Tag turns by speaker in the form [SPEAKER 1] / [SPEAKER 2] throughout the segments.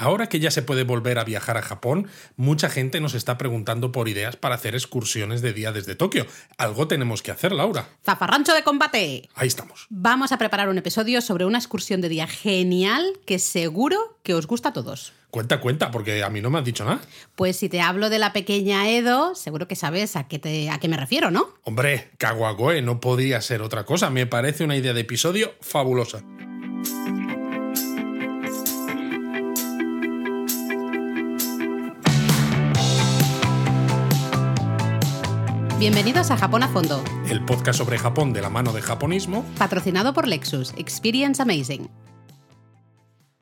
[SPEAKER 1] Ahora que ya se puede volver a viajar a Japón, mucha gente nos está preguntando por ideas para hacer excursiones de día desde Tokio. Algo tenemos que hacer, Laura.
[SPEAKER 2] ¡Zafarrancho de combate!
[SPEAKER 1] Ahí estamos.
[SPEAKER 2] Vamos a preparar un episodio sobre una excursión de día genial que seguro que os gusta a todos.
[SPEAKER 1] Cuenta, cuenta, porque a mí no me has dicho nada.
[SPEAKER 2] Pues si te hablo de la pequeña Edo, seguro que sabes a qué, te, a qué me refiero, ¿no?
[SPEAKER 1] Hombre, Kawagoe no podría ser otra cosa. Me parece una idea de episodio fabulosa.
[SPEAKER 2] Bienvenidos a Japón a Fondo,
[SPEAKER 1] El podcast sobre Japón de la mano de japonismo.
[SPEAKER 2] patrocinado por Lexus. Experience Amazing.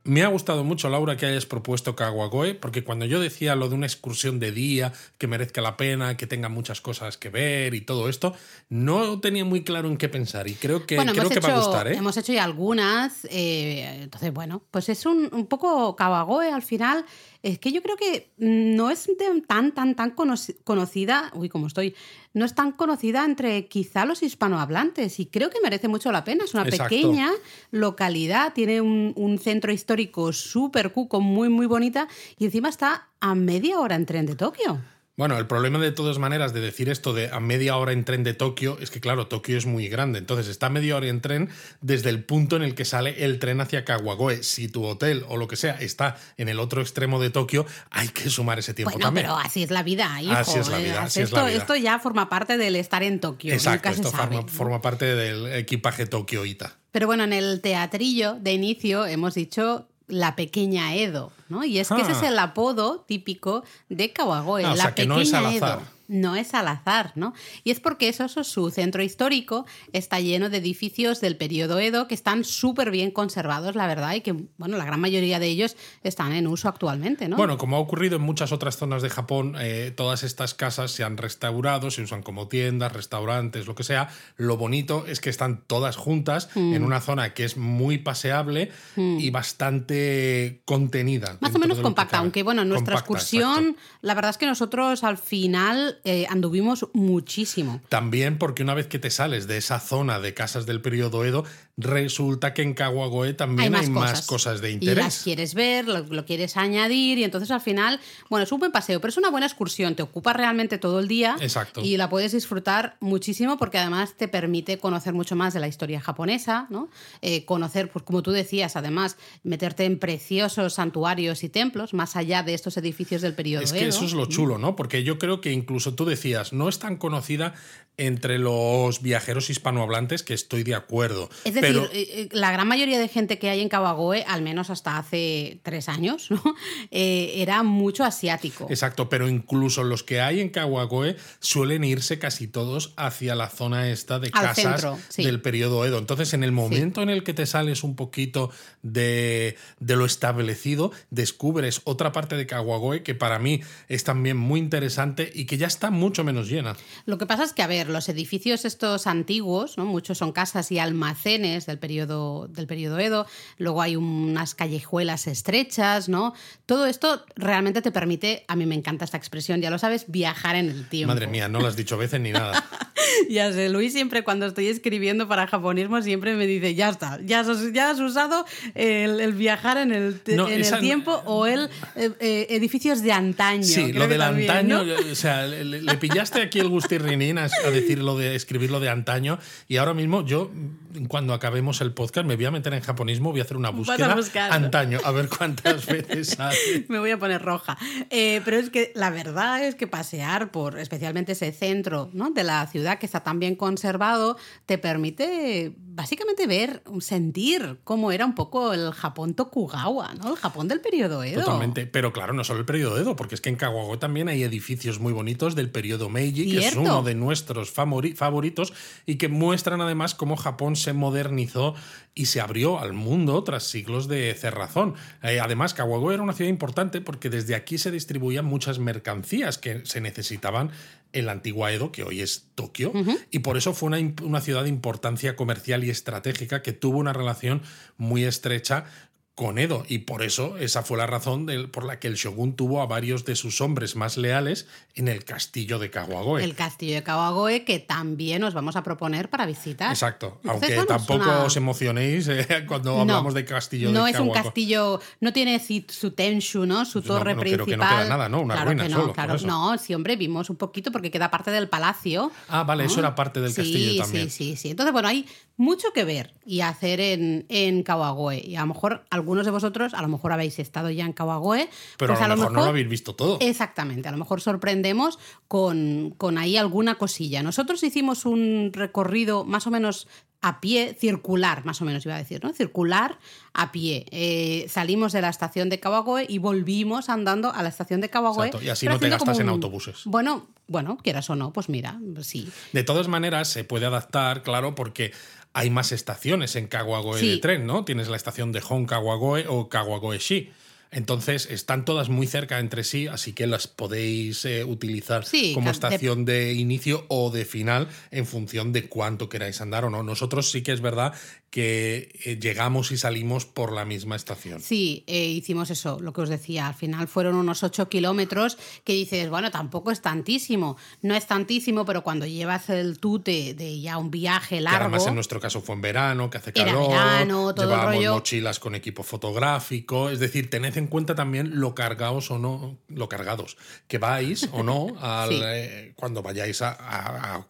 [SPEAKER 1] Me ha gustado mucho, Laura, que hayas propuesto Kawagoe, porque cuando yo decía lo de una excursión de día que merezca la pena, que tenga muchas cosas que ver y todo esto, no tenía muy claro en qué pensar. Y creo que,
[SPEAKER 2] bueno,
[SPEAKER 1] creo que
[SPEAKER 2] hecho,
[SPEAKER 1] va a gustar, ¿eh?
[SPEAKER 2] hemos hecho ya algunas. eh, entonces, bueno, pues es un, un poco Kawagoe al final. Es que yo creo que no es tan, tan, tan conoci- conocida. Uy, como estoy. No es tan conocida entre quizá los hispanohablantes y creo que merece mucho la pena. Es una
[SPEAKER 1] Exacto.
[SPEAKER 2] pequeña localidad, tiene un, un centro histórico súper cuco, muy, muy bonita y encima está a media hora en tren de Tokio.
[SPEAKER 1] Bueno, el problema de todas maneras de decir esto de a media hora en tren de Tokio es que, claro, Tokio es muy grande. Entonces está a media hora en tren desde el punto en el que sale el tren hacia Kawagoe. Si tu hotel o lo que sea está en el otro extremo de Tokio, hay que sumar ese tiempo
[SPEAKER 2] Bueno,
[SPEAKER 1] también.
[SPEAKER 2] pero así es la vida, hijo.
[SPEAKER 1] Así es la
[SPEAKER 2] eh,
[SPEAKER 1] vida, así es
[SPEAKER 2] esto,
[SPEAKER 1] la vida.
[SPEAKER 2] esto ya forma parte del estar en Tokio.
[SPEAKER 1] Exacto, esto forma, forma parte del equipaje Tokioita.
[SPEAKER 2] Pero bueno, en el teatrillo de inicio hemos dicho la pequeña Edo, ¿no? Y es que ese
[SPEAKER 1] Ah.
[SPEAKER 2] es el apodo típico de Kawagoe,
[SPEAKER 1] Ah, o
[SPEAKER 2] la
[SPEAKER 1] sea, que
[SPEAKER 2] pequeña
[SPEAKER 1] no es al
[SPEAKER 2] Edo. No es al azar, ¿no? Y es porque eso, eso, su centro histórico está lleno de edificios del periodo Edo que están súper bien conservados, la verdad, y que, bueno, la gran mayoría de ellos están en uso actualmente, ¿no?
[SPEAKER 1] Bueno, como ha ocurrido en muchas otras zonas de Japón, eh, todas estas casas se han restaurado, se usan como tiendas, restaurantes, lo que sea. Lo bonito es que están todas juntas
[SPEAKER 2] Mm.
[SPEAKER 1] en una zona que es muy paseable y bastante contenida.
[SPEAKER 2] Más o menos compacta, aunque bueno, en nuestra
[SPEAKER 1] Compacta,
[SPEAKER 2] excursión,
[SPEAKER 1] exacto.
[SPEAKER 2] la verdad es que nosotros al final eh, anduvimos muchísimo.
[SPEAKER 1] También porque una vez que te sales de esa zona de casas del periodo Edo, resulta que en Kawagoe también hay más, cosas. de
[SPEAKER 2] Y las
[SPEAKER 1] interés.
[SPEAKER 2] quieres ver, lo, lo quieres añadir y entonces al final, bueno, es un buen paseo, pero es una buena excursión, te ocupa realmente todo el día
[SPEAKER 1] Exacto.
[SPEAKER 2] y la puedes disfrutar muchísimo porque además te permite conocer mucho más de la historia japonesa, ¿no? Eh, conocer, pues como tú decías, además, meterte en preciosos santuarios y templos más allá de estos edificios del periodo
[SPEAKER 1] Es que
[SPEAKER 2] Edo.
[SPEAKER 1] eso es lo chulo, ¿no? Porque yo creo que incluso tú decías, no es tan conocida entre los viajeros hispanohablantes, que estoy de acuerdo.
[SPEAKER 2] Es decir,
[SPEAKER 1] pero
[SPEAKER 2] eh, eh, la gran mayoría de gente que hay en Kawagoe, al menos hasta hace tres años, ¿no? Eh, era mucho asiático.
[SPEAKER 1] Exacto, pero incluso los que hay en Kawagoe suelen irse casi todos hacia la zona esta de
[SPEAKER 2] Al
[SPEAKER 1] casas
[SPEAKER 2] centro, sí.
[SPEAKER 1] del periodo Edo. Entonces, en el momento en el que te sales un poquito de, de lo establecido, descubres otra parte de Kawagoe que para mí es también muy interesante y que ya está mucho menos llena.
[SPEAKER 2] Lo que pasa es que, a ver, los edificios estos antiguos, ¿no? muchos son casas y almacenes del periodo, del periodo Edo, luego hay unas callejuelas estrechas, ¿no? Todo esto realmente te permite, a mí me encanta esta expresión, ya lo sabes, viajar en el tiempo.
[SPEAKER 1] Madre mía, no lo has dicho veces ni nada.
[SPEAKER 2] Ya sé, Luis siempre cuando estoy escribiendo para japonismo siempre me dice, ya está, ya has, ya has usado el, el viajar en el, te-
[SPEAKER 1] No,
[SPEAKER 2] en
[SPEAKER 1] esa-
[SPEAKER 2] el tiempo o el eh, eh, edificios de antaño.
[SPEAKER 1] Sí, lo del
[SPEAKER 2] también,
[SPEAKER 1] antaño,
[SPEAKER 2] ¿no?
[SPEAKER 1] o sea, le, le pillaste aquí el gustirrinín a, a decir lo de escribir lo de antaño y ahora mismo yo, cuando acabemos el podcast, me voy a meter en japonismo, voy a hacer una
[SPEAKER 2] a
[SPEAKER 1] búsqueda antaño, a ver cuántas veces sale.
[SPEAKER 2] Me voy a poner roja. Eh, pero es que la verdad es que pasear por especialmente ese centro ¿no? de la ciudad que está tan bien conservado te permite básicamente ver, sentir cómo era un poco el Japón Tokugawa, ¿no? el Japón del periodo Edo.
[SPEAKER 1] Totalmente, pero claro, no solo el periodo Edo, porque es que en Kawagoe también hay edificios muy bonitos del periodo Meiji, que es uno de nuestros favori- favoritos y que muestran además cómo Japón se modernizó y se abrió al mundo tras siglos de cerrazón. Eh, además, Kawagoe era una ciudad importante porque desde aquí se distribuían muchas mercancías que se necesitaban en la antigua Edo, que hoy es Tokio, y por eso fue una, una ciudad de importancia comercial y estratégica que tuvo una relación muy estrecha con Edo. Y por eso, esa fue la razón por la que el shogun tuvo a varios de sus hombres más leales en el castillo de Kawagoe.
[SPEAKER 2] El castillo de Kawagoe que también os vamos a proponer para visitar.
[SPEAKER 1] Exacto. Aunque tampoco os emocionéis eh, cuando hablamos de castillo
[SPEAKER 2] no
[SPEAKER 1] de
[SPEAKER 2] Kawagoe. No es un castillo, no tiene su tenshu, ¿no? Su torre no, principal.
[SPEAKER 1] que no queda nada, ¿no? Una
[SPEAKER 2] claro
[SPEAKER 1] ruina
[SPEAKER 2] que no, claro. No, sí, hombre, vimos un poquito porque queda parte del palacio.
[SPEAKER 1] Ah, vale, eso era parte del castillo también.
[SPEAKER 2] Sí, sí, sí. Entonces, bueno, hay mucho que ver y hacer en, en Kawagoe. Y a lo mejor algunos de vosotros, a lo mejor habéis estado ya en Kawagoe.
[SPEAKER 1] Pero pues a, lo mejor, no lo habéis visto todo.
[SPEAKER 2] Exactamente, a lo mejor sorprendemos con, con ahí alguna cosilla. Nosotros hicimos un recorrido más o menos a pie, circular, más o menos iba a decir, ¿no? Circular a pie. Eh, salimos de la estación de Kawagoe y volvimos andando a la estación de Kawagoe.
[SPEAKER 1] y así no te gastas en autobuses.
[SPEAKER 2] Bueno, bueno, quieras o no, pues mira, sí.
[SPEAKER 1] De todas maneras, se puede adaptar, claro, porque hay más estaciones en Kawagoe de tren, ¿no? Tienes la estación de Hon Kawagoe o Kawagoe-shi. Entonces están todas muy cerca entre sí, así que las podéis eh, utilizar como estación de... inicio o de final en función de cuánto queráis andar o no. Nosotros sí que es verdad que eh, llegamos y salimos por la misma estación.
[SPEAKER 2] Sí, eh, hicimos eso, lo que os decía. Al final fueron unos 8 kilómetros que dices, bueno, tampoco es tantísimo. No es tantísimo, pero cuando llevas el tute de ya un viaje largo. Que
[SPEAKER 1] además en nuestro caso fue en verano, que hace calor.
[SPEAKER 2] Era verano, todo
[SPEAKER 1] llevábamos
[SPEAKER 2] rollo.
[SPEAKER 1] mochilas con equipo fotográfico. Es decir, tened en cuenta también lo cargados o no, lo cargados, que vais o no al, eh, cuando vayáis a, a, a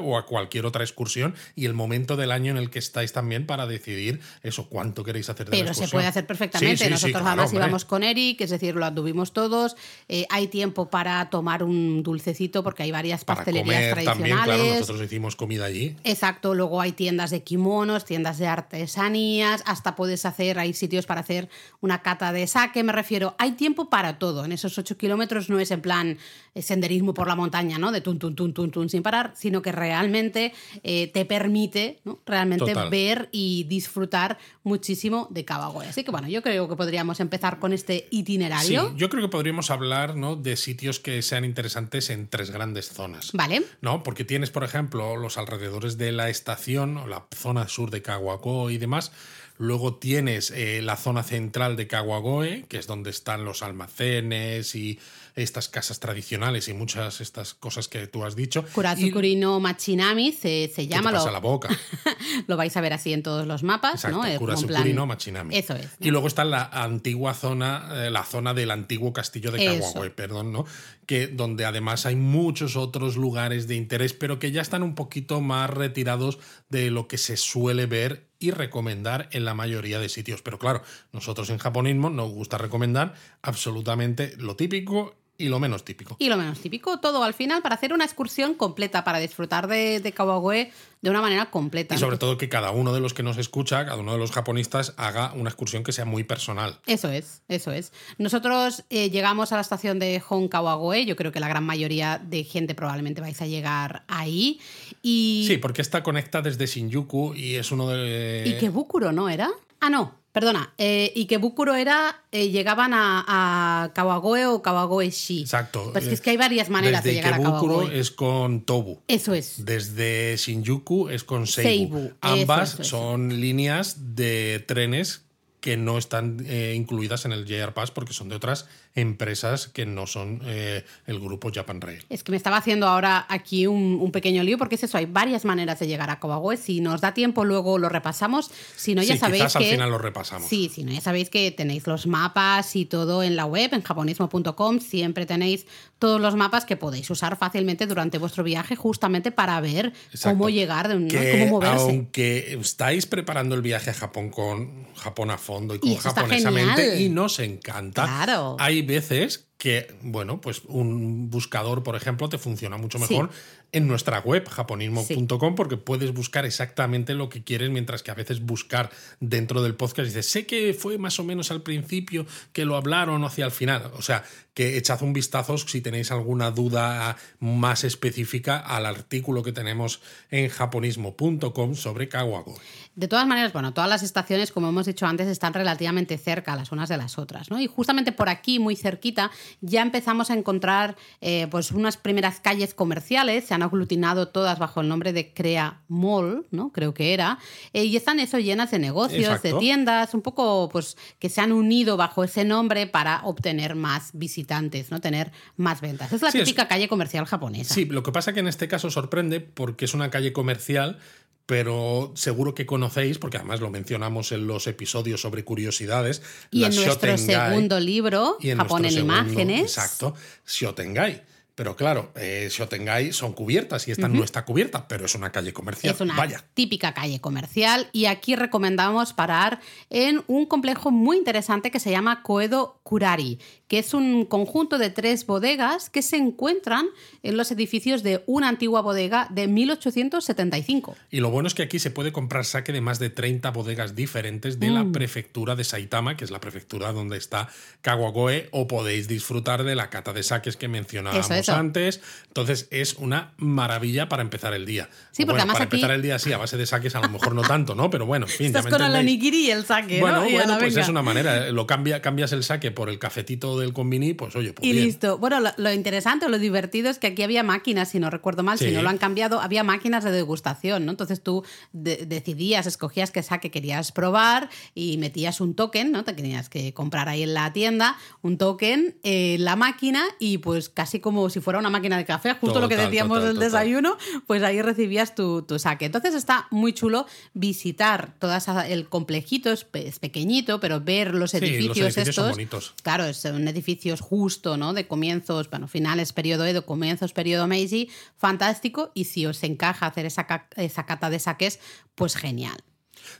[SPEAKER 1] o a cualquier otra excursión y el momento del año en el que estáis también para decidir eso, cuánto queréis hacer de
[SPEAKER 2] Pero
[SPEAKER 1] la excursión.
[SPEAKER 2] se puede hacer perfectamente. Nosotros además íbamos con Eric, es decir, lo anduvimos todos. Eh, hay tiempo para tomar un dulcecito porque hay varias pastelerías tradicionales. También, claro,
[SPEAKER 1] nosotros hicimos comida allí.
[SPEAKER 2] Exacto, luego hay tiendas de kimonos, tiendas de artesanías, hasta puedes hacer, hay sitios para hacer una cata de saque, me refiero, hay tiempo para todo. En esos ocho kilómetros no es en plan eh, senderismo por la montaña, ¿no? De tun, tun, tun, tun, tun sin parar, sino que realmente eh, te permite ¿no? realmente ver y disfrutar muchísimo de Kawagoe. Así que bueno, yo creo que podríamos empezar con este itinerario.
[SPEAKER 1] Sí, yo creo que podríamos hablar ¿no? de sitios que sean interesantes en tres grandes zonas.
[SPEAKER 2] Vale.
[SPEAKER 1] ¿No? Porque tienes, por ejemplo, los alrededores de la estación o la zona sur de Kawagoe y demás Luego tienes eh, la zona central de Kawagoe, que es donde están los almacenes y estas casas tradicionales y muchas estas cosas que tú has dicho.
[SPEAKER 2] Kurazukuri no Machinami se, llama.
[SPEAKER 1] Te pasa la boca.
[SPEAKER 2] lo vais a ver así en todos los mapas,
[SPEAKER 1] Exacto,
[SPEAKER 2] ¿no?
[SPEAKER 1] Kurazukuri no Machinami.
[SPEAKER 2] Eso es.
[SPEAKER 1] Y luego está la antigua zona, eh, la zona del antiguo castillo de Kawagoe, perdón, ¿no? Que donde además hay muchos otros lugares de interés, pero que ya están un poquito más retirados de lo que se suele ver y recomendar en la mayoría de sitios. Pero claro, nosotros en japonismo nos gusta recomendar absolutamente lo típico y lo menos típico.
[SPEAKER 2] Y lo menos típico, todo al final para hacer una excursión completa, para disfrutar de, de Kawagoe de una manera completa.
[SPEAKER 1] Y sobre todo que cada uno de los que nos escucha, cada uno de los japonistas, haga una excursión que sea muy personal.
[SPEAKER 2] Eso es, eso es. Nosotros eh, llegamos a la estación de Hon Kawagoe, yo creo que la gran mayoría de gente probablemente vais a llegar ahí. Y...
[SPEAKER 1] Sí, porque esta conecta desde Shinjuku y es uno de...
[SPEAKER 2] ¿Y qué Bukuro no era? Ah, no, Perdona, eh, y que Bukuro era, eh, llegaban a, Kawagoe o Kawagoe-shi.
[SPEAKER 1] Exacto.
[SPEAKER 2] Pues es que hay varias maneras de llegar a Kawagoe.
[SPEAKER 1] es con Tobu.
[SPEAKER 2] Eso es.
[SPEAKER 1] Desde Shinjuku es con Seibu. Ambas son líneas de trenes que no están eh, incluidas en el JR Pass porque son de otras empresas que no son eh, el grupo Japan Rail.
[SPEAKER 2] Es que me estaba haciendo ahora aquí un, pequeño lío porque es eso, hay varias maneras de llegar a Kawagoe. Si nos da tiempo luego lo repasamos, si no ya sabéis
[SPEAKER 1] que... al final lo repasamos.
[SPEAKER 2] Sí, si no ya sabéis que tenéis los mapas y todo en la web, en japonismo.com, siempre tenéis todos los mapas que podéis usar fácilmente durante vuestro viaje justamente para ver cómo llegar, de un, cómo moverse.
[SPEAKER 1] Aunque estáis preparando el viaje a Japón con Japón a fondo y con japonesamente y nos encanta,
[SPEAKER 2] claro.
[SPEAKER 1] hay veces que, bueno, pues un buscador, por ejemplo, te funciona mucho mejor en nuestra web, japonismo.com, porque puedes buscar exactamente lo que quieres, mientras que a veces buscar dentro del podcast dices, sé que fue más o menos al principio que lo hablaron hacia el final. O sea, que echad un vistazo si tenéis alguna duda más específica al artículo que tenemos en japonismo.com sobre Kawago.
[SPEAKER 2] De todas maneras, bueno, todas las estaciones, como hemos dicho antes, están relativamente cerca las unas de las otras, ¿no? Y justamente por aquí, muy cerquita, ya empezamos a encontrar eh, pues unas primeras calles comerciales, se han aglutinado todas bajo el nombre de Crea Mall, ¿no? Creo que era. Eh, y están eso llenas de negocios, de tiendas, un poco pues que se han unido bajo ese nombre para obtener más visitantes, ¿no? Tener más ventas. Es la típica calle comercial japonesa.
[SPEAKER 1] Sí, lo que pasa que en este caso sorprende porque es una calle comercial pero seguro que conocéis, porque además lo mencionamos en los episodios sobre curiosidades.
[SPEAKER 2] Y en nuestro segundo libro, Japón en imágenes.
[SPEAKER 1] Exacto, Shotengai pero claro, eh, Shotengai son cubiertas y esta no está cubierta, pero es una calle comercial.
[SPEAKER 2] Es una típica calle comercial y aquí recomendamos parar en un complejo muy interesante que se llama Koedo Kurari, que es un conjunto de tres bodegas que se encuentran en los edificios de una antigua bodega de 1875.
[SPEAKER 1] Y lo bueno es que aquí se puede comprar saque de más de 30 bodegas diferentes de la mm. prefectura de Saitama, que es la prefectura donde está Kawagoe, o podéis disfrutar de la cata de saques que mencionábamos antes. Entonces es una maravilla para empezar el día.
[SPEAKER 2] Sí, porque además
[SPEAKER 1] para empezar el día sí, a base de saques a lo mejor no tanto, ¿no? Pero bueno, en fin.
[SPEAKER 2] Estás con el onigiri y el saque,
[SPEAKER 1] bueno,
[SPEAKER 2] ¿no?
[SPEAKER 1] Bueno, pues es una manera. ¿eh? Lo cambia, cambias el saque por el cafetito del combini, pues oye, pues
[SPEAKER 2] Y listo. Bueno, lo, interesante o lo divertido es que aquí había máquinas, si no recuerdo mal, si no lo han cambiado, había máquinas de degustación, ¿no? Entonces tú decidías, escogías qué saque querías probar y metías un token, ¿no? Te tenías que comprar ahí en la tienda un token en la máquina y pues casi como si fuera una máquina de café, justo lo que decíamos del desayuno, pues ahí recibías tu, saque. Entonces está muy chulo visitar todo el complejito, es, pequeñito, pero ver los edificios, estos. Claro, son edificios justo, ¿no? De comienzos, bueno, finales periodo Edo, comienzos periodo Meiji, fantástico. Y si os encaja hacer esa, esa cata de saques, pues genial.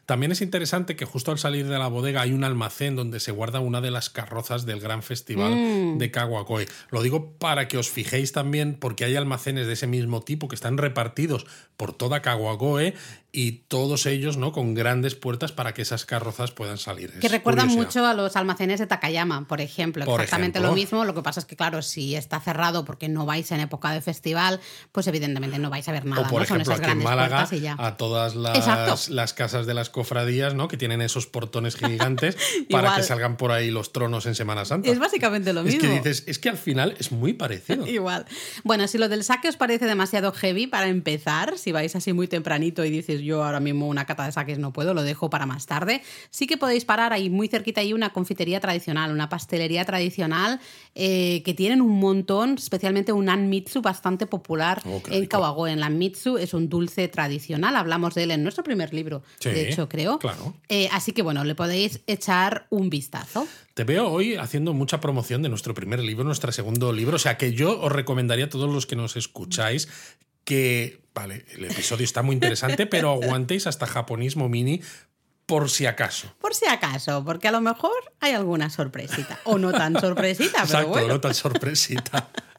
[SPEAKER 1] También es interesante que justo al salir de la bodega hay un almacén donde se guarda una de las carrozas del gran festival mm. de Kawakoe. Lo digo para que os fijéis también porque hay almacenes de ese mismo tipo que están repartidos por toda Kawagoe y todos ellos ¿no? con grandes puertas para que esas carrozas puedan salir.
[SPEAKER 2] que recuerdan mucho a los almacenes de Takayama, por ejemplo. exactamente lo mismo. Lo que pasa es que, claro, si está cerrado porque no vais en época de festival, pues evidentemente no vais a ver nada.
[SPEAKER 1] O por
[SPEAKER 2] ¿no?
[SPEAKER 1] ejemplo, aquí en Málaga, a todas las, las, casas de las cofradías ¿no? que tienen esos portones gigantes para que salgan por ahí los tronos en Semana Santa.
[SPEAKER 2] Es básicamente lo mismo.
[SPEAKER 1] Es que dices, es que al final es muy parecido.
[SPEAKER 2] Igual. Bueno, si lo del saque os parece demasiado heavy para empezar, si vais así muy tempranito y dices yo ahora mismo una cata de saques no puedo, lo dejo para más tarde, sí que podéis parar ahí muy cerquita hay una confitería tradicional, una pastelería tradicional eh, que tienen un montón, especialmente un anmitsu bastante popular oh, en Kawagoe. El anmitsu es un dulce tradicional, hablamos de él en nuestro primer libro, de hecho creo.
[SPEAKER 1] Claro.
[SPEAKER 2] Eh, así que bueno, le podéis echar un vistazo.
[SPEAKER 1] Te veo hoy haciendo mucha promoción de nuestro primer libro, nuestro segundo libro. O sea que yo os recomendaría a todos los que nos escucháis que, vale, el episodio está muy interesante, pero aguantéis hasta japonismo mini por si acaso.
[SPEAKER 2] Por si acaso, porque a lo mejor hay alguna sorpresita. O no tan sorpresita, pero
[SPEAKER 1] Exacto, no tan sorpresita.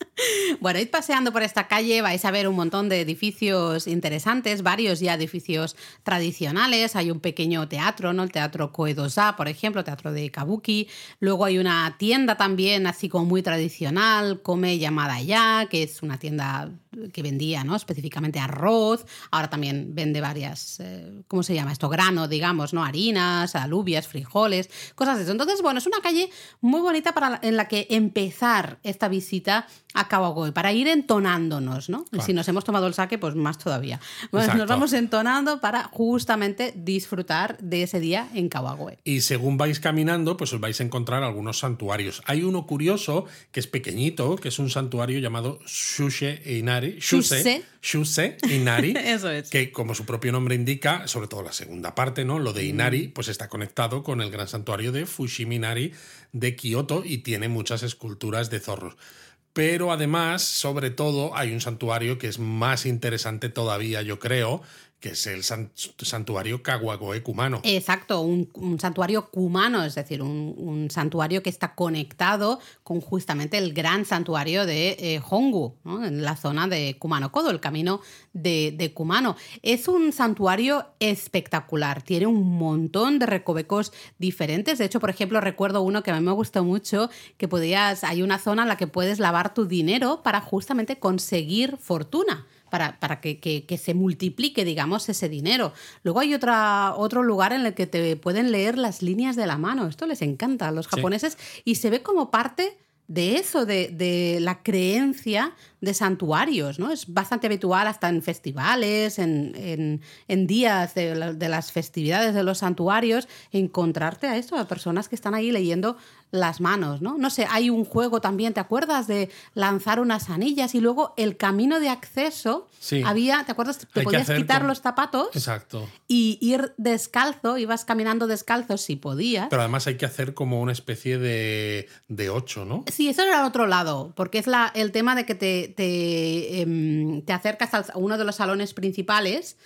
[SPEAKER 2] Bueno, id paseando por esta calle, vais a ver un montón de edificios interesantes, varios ya edificios tradicionales. Hay un pequeño teatro, ¿no? El teatro Koedosa, por ejemplo, teatro de Kabuki. Luego hay una tienda también, así como muy tradicional, Come llamada ya, que es una tienda que vendía, ¿no? Específicamente arroz. Ahora también vende varias, eh, ¿cómo se llama esto? Grano, digamos, ¿no? Harinas, alubias, frijoles, cosas de eso. Entonces, bueno, es una calle muy bonita para, en la que empezar esta visita a Kawagoe, para ir entonándonos, ¿no? Si nos hemos tomado el saque, pues más todavía. nos vamos entonando para justamente disfrutar de ese día en Kawagoe.
[SPEAKER 1] Y según vais caminando, pues os vais a encontrar algunos santuarios. Hay uno curioso, que es pequeñito, que es un santuario llamado Shushe Inari. Shuse. Shuse Inari.
[SPEAKER 2] Eso es.
[SPEAKER 1] Que, como su propio nombre indica, sobre todo la segunda parte, ¿no? Lo de Inari, pues está conectado con el gran santuario de Fushimi Inari de Kioto y tiene muchas esculturas de zorros pero además, sobre todo, hay un santuario que es más interesante todavía, yo creo, que es el santuario Kawagoe Kumano.
[SPEAKER 2] Exacto, un, santuario kumano, es decir, un, santuario que está conectado con justamente el gran santuario de eh, Hongu, en la zona de Kumano Kodo, el camino de, de, Kumano. Es un santuario espectacular, tiene un montón de recovecos diferentes. De hecho, por ejemplo, recuerdo uno que a mí me gustó mucho, que podías, hay una zona en la que puedes lavar tu dinero para justamente conseguir fortuna para, que, se multiplique, digamos, ese dinero. Luego hay otra, otro lugar en el que te pueden leer las líneas de la mano. Esto les encanta a los japoneses y se ve como parte de eso, de, de, la creencia de santuarios, ¿no? Es bastante habitual hasta en festivales, en, en, días de, de, las festividades de los santuarios, encontrarte a esto, a personas que están ahí leyendo las manos, ¿no? No sé, hay un juego también, ¿te acuerdas de lanzar unas anillas y luego el camino de acceso?
[SPEAKER 1] Sí.
[SPEAKER 2] Había, ¿te acuerdas? Te podías quitar los zapatos.
[SPEAKER 1] Exacto.
[SPEAKER 2] Y ir descalzo, ibas caminando descalzo si podías.
[SPEAKER 1] Pero además hay que hacer como una especie de, de ocho, ¿no?
[SPEAKER 2] Sí, eso era el otro lado, porque es la, el tema de que te, te, em, te acercas a uno de los salones principales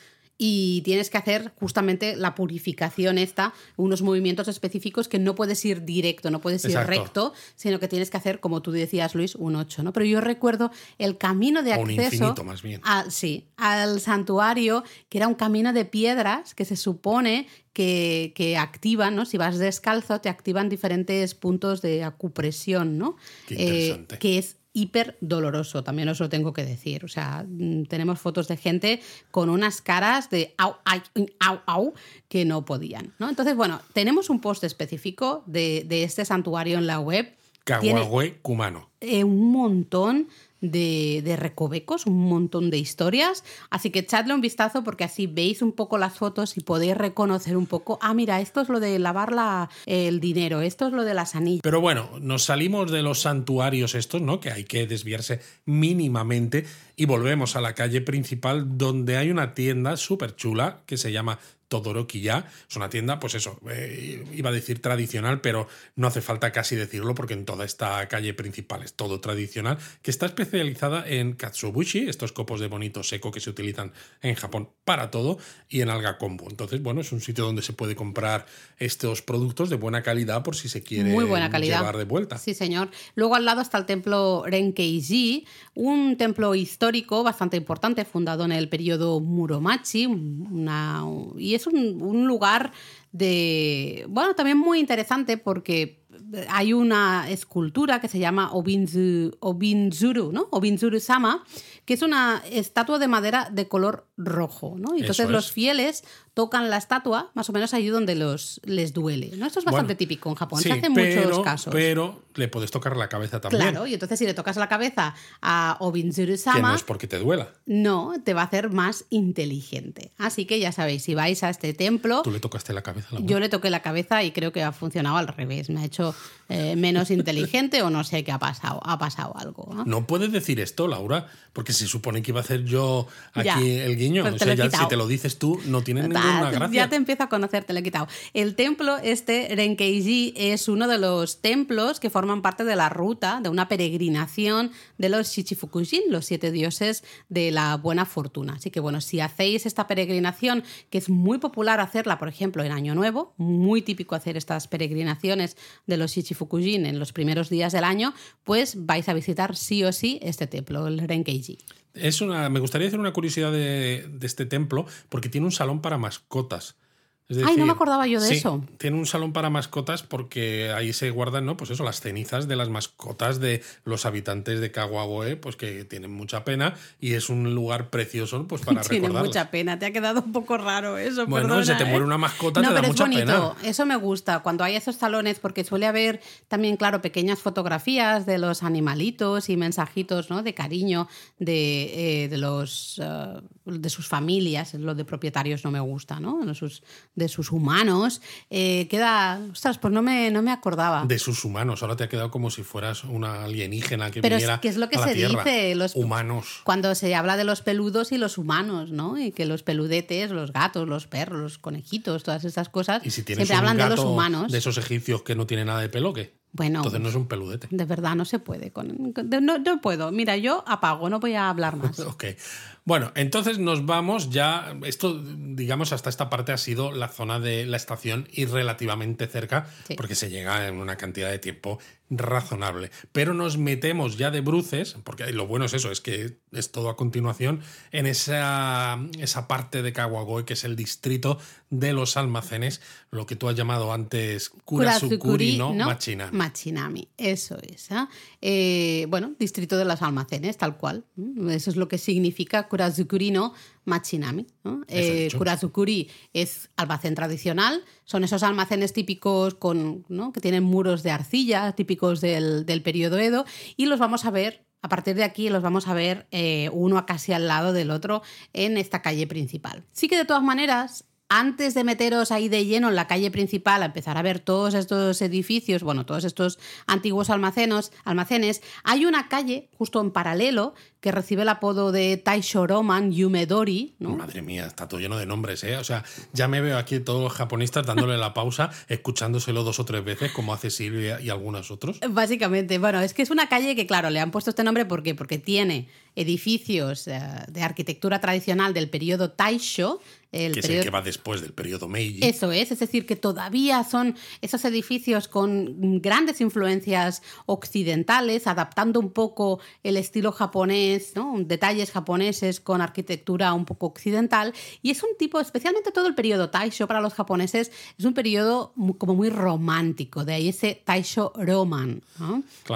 [SPEAKER 2] y tienes que hacer justamente la purificación esta, unos movimientos específicos que no puedes ir directo, no puedes ir recto, sino que tienes que hacer, como tú decías, Luis, un 8, ¿no? Pero yo recuerdo el camino de acceso...
[SPEAKER 1] Un infinito, más bien.
[SPEAKER 2] sí, al santuario, que era un camino de piedras que se supone que, que, activan, ¿no? Si vas descalzo, te activan diferentes puntos de acupresión, ¿no?
[SPEAKER 1] Qué interesante.
[SPEAKER 2] Eh, que es hiper doloroso, también os lo tengo que decir. O sea, mm, tenemos fotos de gente con unas caras de au, au, au, que no podían. ¿no? Entonces, bueno, tenemos un post específico de este santuario en la web.
[SPEAKER 1] Caguagüe Cumano.
[SPEAKER 2] Eh, un montón de, recovecos, un montón de historias. Así que echadle un vistazo porque así veis un poco las fotos y podéis reconocer un poco, ah, mira, esto es lo de lavar la, el dinero, esto es lo de las anillas.
[SPEAKER 1] Pero bueno, nos salimos de los santuarios estos, ¿no? Que hay que desviarse mínimamente y volvemos a la calle principal donde hay una tienda súper chula que se llama Todoroki ya. Es una tienda, pues eso, eh, iba a decir tradicional, pero no hace falta casi decirlo porque en toda esta calle principal es todo tradicional, que está especializada en katsubushi, estos copos de bonito seco que se utilizan en Japón para todo, y en alga combo. Entonces, bueno, es un sitio donde se puede comprar estos productos de buena calidad por si se quiere
[SPEAKER 2] Muy buena calidad.
[SPEAKER 1] llevar de vuelta.
[SPEAKER 2] Sí, señor. Luego al lado está el templo Renkeiji, un templo histórico bastante importante, fundado en el periodo Muromachi, una, y es un, lugar de, bueno, también muy interesante porque hay una escultura que se llama Obinzuru, ¿no? Obinzuru-sama, que es una estatua de madera de color rojo, ¿no? entonces los fieles tocan la estatua más o menos ahí donde los, les duele, ¿no? Esto es bastante típico en Japón, se hace en muchos casos.
[SPEAKER 1] Pero le puedes tocar la cabeza también.
[SPEAKER 2] Claro, y entonces si le tocas la cabeza a Obinzuru-sama...
[SPEAKER 1] Que no es porque te duela.
[SPEAKER 2] No, te va a hacer más inteligente. Así que ya sabéis, si vais a este templo...
[SPEAKER 1] Tú le tocaste la cabeza. La
[SPEAKER 2] yo le toqué la cabeza y creo que ha funcionado al revés. Me ha hecho eh, menos inteligente o no sé qué ha pasado. Ha pasado algo.
[SPEAKER 1] ¿no? puedes decir esto, Laura, porque se supone que iba a hacer yo aquí el guiño. o sea, ya si te lo dices tú, no tiene ninguna gracia.
[SPEAKER 2] Ya te empiezo a conocer, te lo he quitado. El templo, este Renkeiji, es uno de los templos que forman parte de la ruta de una peregrinación de los Shichifukujin, los siete dioses de la buena fortuna. Así que bueno, si hacéis esta peregrinación, que es muy popular hacerla, por ejemplo, en Año Nuevo, muy típico hacer estas peregrinaciones de los Shichifukujin en los primeros días del año, pues vais a visitar sí o sí este templo, el Renkeiji.
[SPEAKER 1] Es una, me gustaría hacer una curiosidad de este templo porque tiene un salón para mascotas.
[SPEAKER 2] Ay, no me acordaba yo de eso.
[SPEAKER 1] Tiene un salón para mascotas porque ahí se guardan, ¿no? Pues eso, las cenizas de las mascotas de los habitantes de Kawagoe, pues que tienen mucha pena y es un lugar precioso pues para
[SPEAKER 2] Tiene mucha pena, te ha quedado un poco raro eso.
[SPEAKER 1] Bueno,
[SPEAKER 2] se
[SPEAKER 1] te muere
[SPEAKER 2] ¿eh?
[SPEAKER 1] una mascota,
[SPEAKER 2] no,
[SPEAKER 1] te
[SPEAKER 2] da
[SPEAKER 1] pero
[SPEAKER 2] mucha
[SPEAKER 1] es bonito.
[SPEAKER 2] Eso me gusta, cuando hay esos salones, porque suele haber también, claro, pequeñas fotografías de los animalitos y mensajitos, ¿no? De cariño de, eh, de los uh, de sus familias, lo de propietarios no me gusta, ¿no? De sus, de sus humanos. Eh, queda. Ostras, pues no me, no me acordaba.
[SPEAKER 1] De sus humanos. Ahora te ha quedado como si fueras una alienígena que
[SPEAKER 2] Pero
[SPEAKER 1] viniera.
[SPEAKER 2] Es, que es lo que
[SPEAKER 1] a
[SPEAKER 2] se dice. Los,
[SPEAKER 1] humanos.
[SPEAKER 2] Cuando se habla de los peludos y los humanos, ¿no? Y que los peludetes, los gatos, los perros, los conejitos, todas estas cosas.
[SPEAKER 1] ¿Y si tienes
[SPEAKER 2] siempre hablan de los humanos.
[SPEAKER 1] De esos egipcios que no tiene nada de pelo, ¿qué?
[SPEAKER 2] Bueno,
[SPEAKER 1] Entonces no es un peludete.
[SPEAKER 2] De verdad, no se puede. Con, no, no puedo. Mira, yo apago, no voy a hablar más.
[SPEAKER 1] ok. Bueno, entonces nos vamos ya. Esto, digamos, hasta esta parte ha sido la zona de la estación y relativamente cerca,
[SPEAKER 2] Sí.
[SPEAKER 1] porque se llega en una cantidad de tiempo razonable. Pero nos metemos ya de bruces, porque lo bueno es eso, es que es todo a continuación, en esa, esa parte de Kawagoe, que es el distrito de los almacenes, lo que tú has llamado antes Kurasukuri, ¿no? Machinami.
[SPEAKER 2] Machinami, eso es. ¿ah? Eh, bueno, distrito de los almacenes, tal cual. Mm, Eso es lo que significa Kurazukuri no Machinami. Eh, Kurazukuri es almacén tradicional, son esos almacenes típicos con, que tienen muros de arcilla, típicos del, del periodo Edo, y los vamos a ver a partir de aquí los vamos a ver eh, uno casi al lado del otro en esta calle principal. Sí que de todas maneras antes de meteros ahí de lleno en la calle principal, a empezar a ver todos estos edificios, bueno, todos estos antiguos almacenes, almacenes hay una calle justo en paralelo que recibe el apodo de Taisho Roman Yumedori. ¿no?
[SPEAKER 1] Madre mía, está todo lleno de nombres, ¿eh? O sea, ya me veo aquí todos los japonistas dándole la pausa, escuchándoselo dos o tres veces, como hace Silvia y algunos otros.
[SPEAKER 2] Básicamente, bueno, es que es una calle que, claro, le han puesto este nombre ¿por porque tiene edificios eh, de arquitectura tradicional del periodo Taisho,
[SPEAKER 1] el que es el que va después del periodo Meiji.
[SPEAKER 2] Eso es, es decir, que todavía son esos edificios con grandes influencias occidentales, adaptando un poco el estilo japonés, ¿no? detalles japoneses con arquitectura un poco occidental. Y es un tipo, especialmente todo el periodo Taisho para los japoneses, es un periodo como muy romántico, de ahí ese Taisho Roman.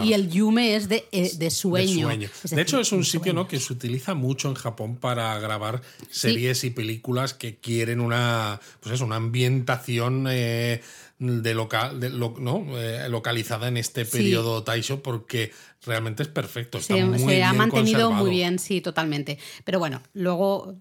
[SPEAKER 2] Y el Yume es de, eh, de sueño.
[SPEAKER 1] De, hecho, es un sitio ¿no? que se utiliza mucho en Japón para grabar series y películas que quieren una, pues eso, una ambientación eh, de local, de ¿no? Eh, localizada en este periodo Taisho, porque realmente es perfecto. Está se, ha mantenido
[SPEAKER 2] muy bien, sí, totalmente. Pero bueno, luego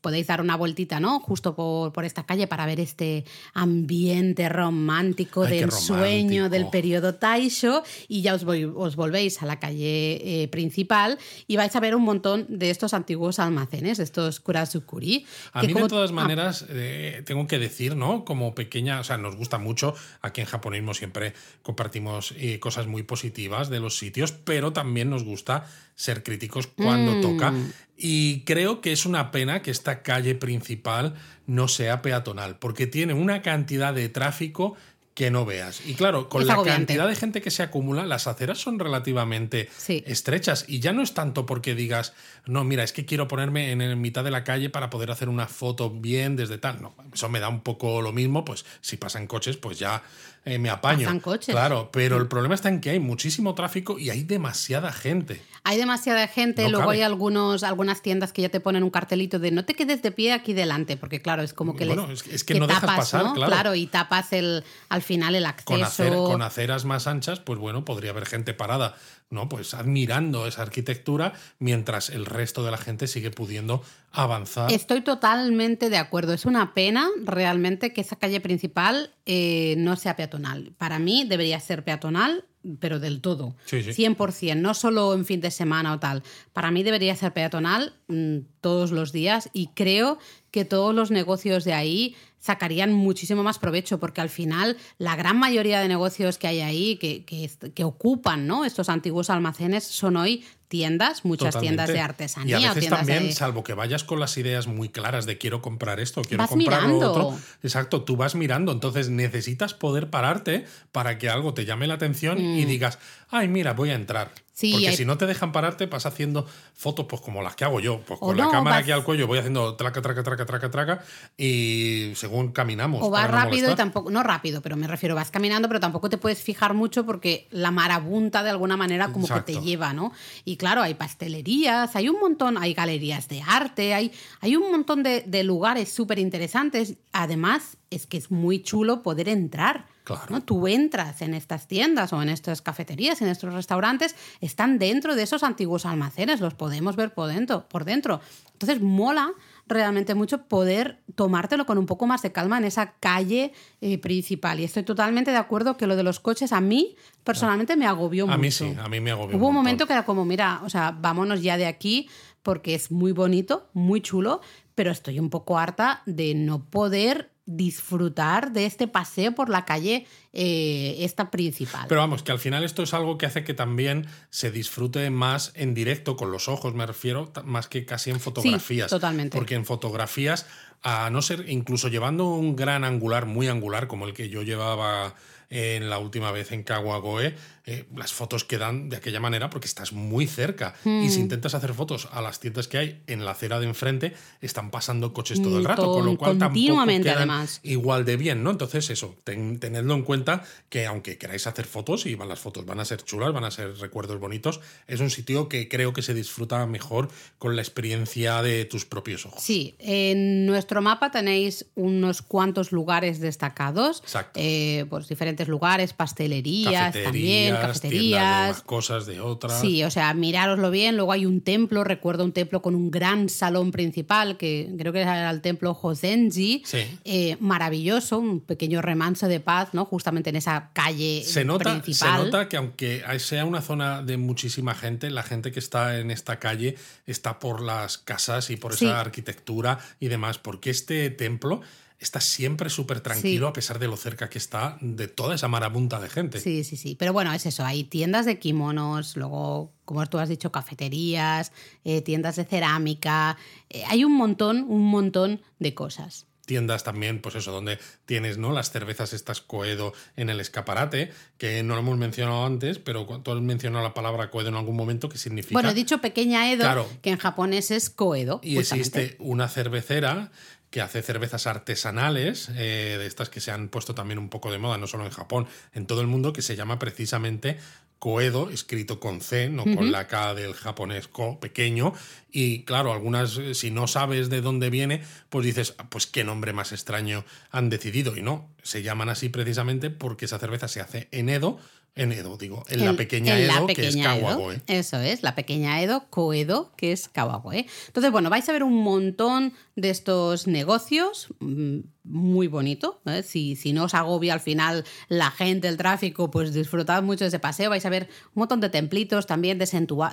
[SPEAKER 2] podéis dar una vueltita, ¿no? Justo por, esta calle para ver este ambiente romántico del sueño del periodo Taisho y ya os, os volvéis a la calle eh, principal y vais a ver un montón de estos antiguos almacenes, de estos kurasukuri.
[SPEAKER 1] A mí, de todas ah. maneras, eh, tengo que decir, ¿no? Como pequeña, o sea, nos gusta mucho, aquí en japonismo siempre compartimos eh, cosas muy positivas de los sitios pero también nos gusta ser críticos cuando mm. toca. Y creo que es una pena que esta calle principal no sea peatonal, porque tiene una cantidad de tráfico que no veas. Y claro, con la cantidad de gente que se acumula, las aceras son relativamente estrechas. Y ya no es tanto porque digas, no, mira, es que quiero ponerme en, mitad de la calle para poder hacer una foto bien desde tal. No, eso me da un poco lo mismo, pues si pasan coches, pues ya eh, me apaño. Pasan coches. Claro, pero el problema está en que hay muchísimo tráfico y hay demasiada gente.
[SPEAKER 2] Hay demasiada gente, luego hay algunos, algunas tiendas que ya te ponen un cartelito de no te quedes de pie aquí delante, porque claro, es como que
[SPEAKER 1] bueno, es, que, no dejas pasar, claro.
[SPEAKER 2] claro. y tapas el, al final el acceso.
[SPEAKER 1] Con, aceras más anchas, pues bueno, podría haber gente parada, ¿no? Pues admirando esa arquitectura mientras el resto de la gente sigue pudiendo avanzar.
[SPEAKER 2] Estoy totalmente de acuerdo. Es una pena realmente que esa calle principal eh, no sea peatonal. Para mí debería ser peatonal pero del todo. Sí, 100%, no solo en fin de semana o tal. Para mí debería ser peatonal mm, todos los días y creo que todos los negocios de ahí sacarían muchísimo más provecho, porque al final la gran mayoría de negocios que hay ahí, que, que, ocupan ¿no? estos antiguos almacenes, son hoy tiendas, muchas tiendas de artesanía.
[SPEAKER 1] Y a veces también, salvo que vayas con las ideas muy claras de quiero comprar esto, quiero comprar lo otro. Exacto, tú vas mirando, entonces necesitas poder pararte para que algo te llame la atención y mm. digas, ay, mira, voy a entrar. Porque si no te dejan pararte, vas haciendo fotos pues como las que hago yo. Pues con la cámara aquí al cuello voy haciendo traca, traca, traca, traca, traca. Y según caminamos.
[SPEAKER 2] O vas rápido y tampoco. No rápido, pero me refiero, vas caminando, pero tampoco te puedes fijar mucho porque la marabunta de alguna manera como que te lleva, ¿no? Y claro, hay pastelerías, hay un montón, hay galerías de arte, hay, hay un montón de, de lugares súper interesantes. Además, es que es muy chulo poder entrar. ¿No? Tú entras en estas tiendas o en estas cafeterías, en estos restaurantes, están dentro de esos antiguos almacenes, los podemos ver por dentro. Por dentro. Entonces mola realmente mucho poder tomártelo con un poco más de calma en esa calle eh, principal. Y estoy totalmente de acuerdo que lo de los coches a mí personalmente me agobió mucho.
[SPEAKER 1] A mí sí, a mí me agobió.
[SPEAKER 2] Hubo un, momento que era como, mira, o sea, vámonos ya de aquí porque es muy bonito, muy chulo, pero estoy un poco harta de no poder disfrutar de este paseo por la calle eh, esta principal.
[SPEAKER 1] Pero vamos, que al final esto es algo que hace que también se disfrute más en directo, con los ojos me refiero, más que casi en fotografías.
[SPEAKER 2] totalmente.
[SPEAKER 1] Porque en fotografías, a no ser, incluso llevando un gran angular, muy angular, como el que yo llevaba en la última vez en Kawagoe, eh, las fotos quedan de aquella manera porque estás muy cerca.
[SPEAKER 2] Hmm.
[SPEAKER 1] Y si intentas hacer fotos a las tiendas que hay en la acera de enfrente, están pasando coches todo el
[SPEAKER 2] Mm,
[SPEAKER 1] rato,
[SPEAKER 2] todo-
[SPEAKER 1] con lo cual tampoco
[SPEAKER 2] continuamente,
[SPEAKER 1] quedan
[SPEAKER 2] además.
[SPEAKER 1] igual de bien, ¿no? Entonces, eso, ten- tenedlo en cuenta que aunque queráis hacer fotos, y van las fotos van a ser chulas, van a ser recuerdos bonitos, es un sitio que creo que se disfruta mejor con la experiencia de tus propios ojos.
[SPEAKER 2] Sí, en nuestro mapa tenéis unos cuantos lugares destacados.
[SPEAKER 1] Exacto.
[SPEAKER 2] Eh, pues diferentes lugares, pastelerías también,
[SPEAKER 1] tiendas de
[SPEAKER 2] cafeterías.
[SPEAKER 1] unas cosas, de otras.
[SPEAKER 2] Sí, o sea, mirároslo bien. Luego hay un templo, recuerdo un templo con un gran salón principal, que creo que era el templo Hozenji.
[SPEAKER 1] Sí.
[SPEAKER 2] Eh, maravilloso, un pequeño remanso de paz, ¿no? Justamente en esa calle
[SPEAKER 1] Se nota, se
[SPEAKER 2] principal.
[SPEAKER 1] nota que aunque sea una zona de muchísima gente, la gente que está en esta calle está por las casas y por
[SPEAKER 2] Sí.
[SPEAKER 1] esa arquitectura y demás, porque este templo está siempre súper tranquilo
[SPEAKER 2] Sí.
[SPEAKER 1] a pesar de lo cerca que está de toda esa marabunta de gente.
[SPEAKER 2] Sí, sí, sí. Pero bueno, es eso. Hay tiendas de kimonos, luego, como tú has dicho, cafeterías, eh, tiendas de cerámica. Eh, hay un montón, un montón de cosas.
[SPEAKER 1] tiendas también, pues eso, donde tienes ¿no? las cervezas estas Coedo en el escaparate, que no lo hemos mencionado antes, pero tú has mencionado la palabra Coedo en algún momento, que significa...
[SPEAKER 2] Bueno, he dicho pequeña Edo,
[SPEAKER 1] Claro.
[SPEAKER 2] que en japonés es Koedo.
[SPEAKER 1] Y
[SPEAKER 2] justamente.
[SPEAKER 1] existe una cervecera que hace cervezas artesanales, eh, de estas que se han puesto también un poco de moda, no solo en Japón, en todo el mundo, que se llama precisamente Koedo, escrito con C, no con la K del japonés Ko, pequeño. Y claro, algunas, eh, si no sabes de dónde viene, pues dices, "Ah, pues qué nombre más extraño han decidido. Y no, se llaman así precisamente porque esa cerveza se hace en Edo, en Edo, digo, en, la pequeña
[SPEAKER 2] en la
[SPEAKER 1] Edo, que es. Kawagoe.
[SPEAKER 2] Eso es, la pequeña Edo, Koedo, que es Kawagoe. Entonces, bueno, vais a ver un montón de estos negocios, mm, muy bonito. ¿eh? Si, si no os agobia al final la gente, el tráfico, pues disfrutad mucho de ese paseo. Vais a ver un montón de templitos también, de,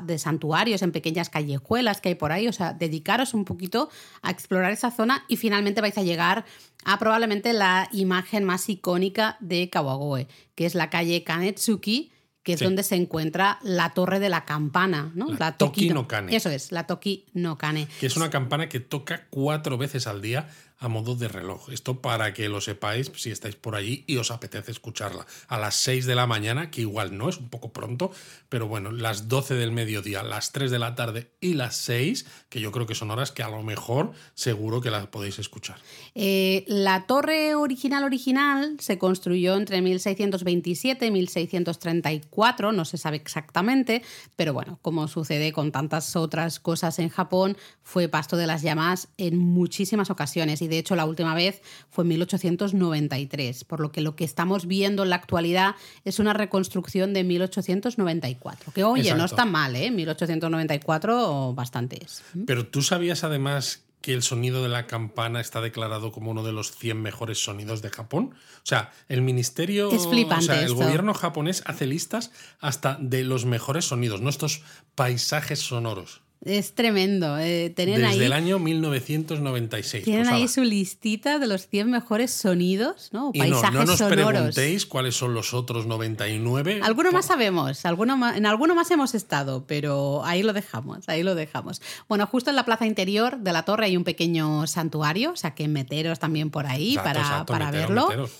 [SPEAKER 2] de santuarios en pequeñas callejuelas que hay por ahí. O sea, dedicaros un poquito a explorar esa zona y finalmente vais a llegar a probablemente la imagen más icónica de Kawagoe, que es la calle Kanetsuki, que es
[SPEAKER 1] Sí.
[SPEAKER 2] donde se encuentra la torre de la campana, ¿no?
[SPEAKER 1] La Toki no Kane.
[SPEAKER 2] Eso es, la Toki no Kane.
[SPEAKER 1] que es una campana que toca cuatro veces al día a modo de reloj. Esto para que lo sepáis si estáis por allí y os apetece escucharla. A las 6 de la mañana, que igual no, es un poco pronto, pero bueno, las 12 del mediodía, las 3 de la tarde y las 6, que yo creo que son horas que a lo mejor seguro que las podéis escuchar.
[SPEAKER 2] Eh, la torre original original se construyó entre 1627 y 1634, no se sabe exactamente, pero bueno, como sucede con tantas otras cosas en Japón, fue pasto de las llamas en muchísimas ocasiones y de hecho la última vez fue en 1893, por lo que lo que estamos viendo en la actualidad es una reconstrucción de 1894, que oye, no está mal, ¿eh? 1894 bastante es.
[SPEAKER 1] Pero tú sabías además que el sonido de la campana está declarado como uno de los 100 mejores sonidos de Japón. O sea, el ministerio,
[SPEAKER 2] Es flipante
[SPEAKER 1] o sea, el
[SPEAKER 2] esto.
[SPEAKER 1] gobierno japonés hace listas hasta de los mejores sonidos, no estos paisajes sonoros.
[SPEAKER 2] Es tremendo. eh, tienen
[SPEAKER 1] Desde
[SPEAKER 2] ahí
[SPEAKER 1] el año 1996.
[SPEAKER 2] Tienen
[SPEAKER 1] pues,
[SPEAKER 2] ahí su listita de los 100 mejores sonidos, ¿no? O
[SPEAKER 1] Y no,
[SPEAKER 2] Paisajes
[SPEAKER 1] no nos
[SPEAKER 2] sonoros.
[SPEAKER 1] preguntéis cuáles son los otros 99.
[SPEAKER 2] Alguno más sabemos, alguno más- en alguno más hemos estado, pero ahí lo dejamos, ahí lo dejamos. Bueno, justo en la plaza interior de la torre hay un pequeño santuario, o sea que meteros también por ahí
[SPEAKER 1] Exacto,
[SPEAKER 2] para,
[SPEAKER 1] exacto,
[SPEAKER 2] para
[SPEAKER 1] meteros,
[SPEAKER 2] verlo.
[SPEAKER 1] meteros.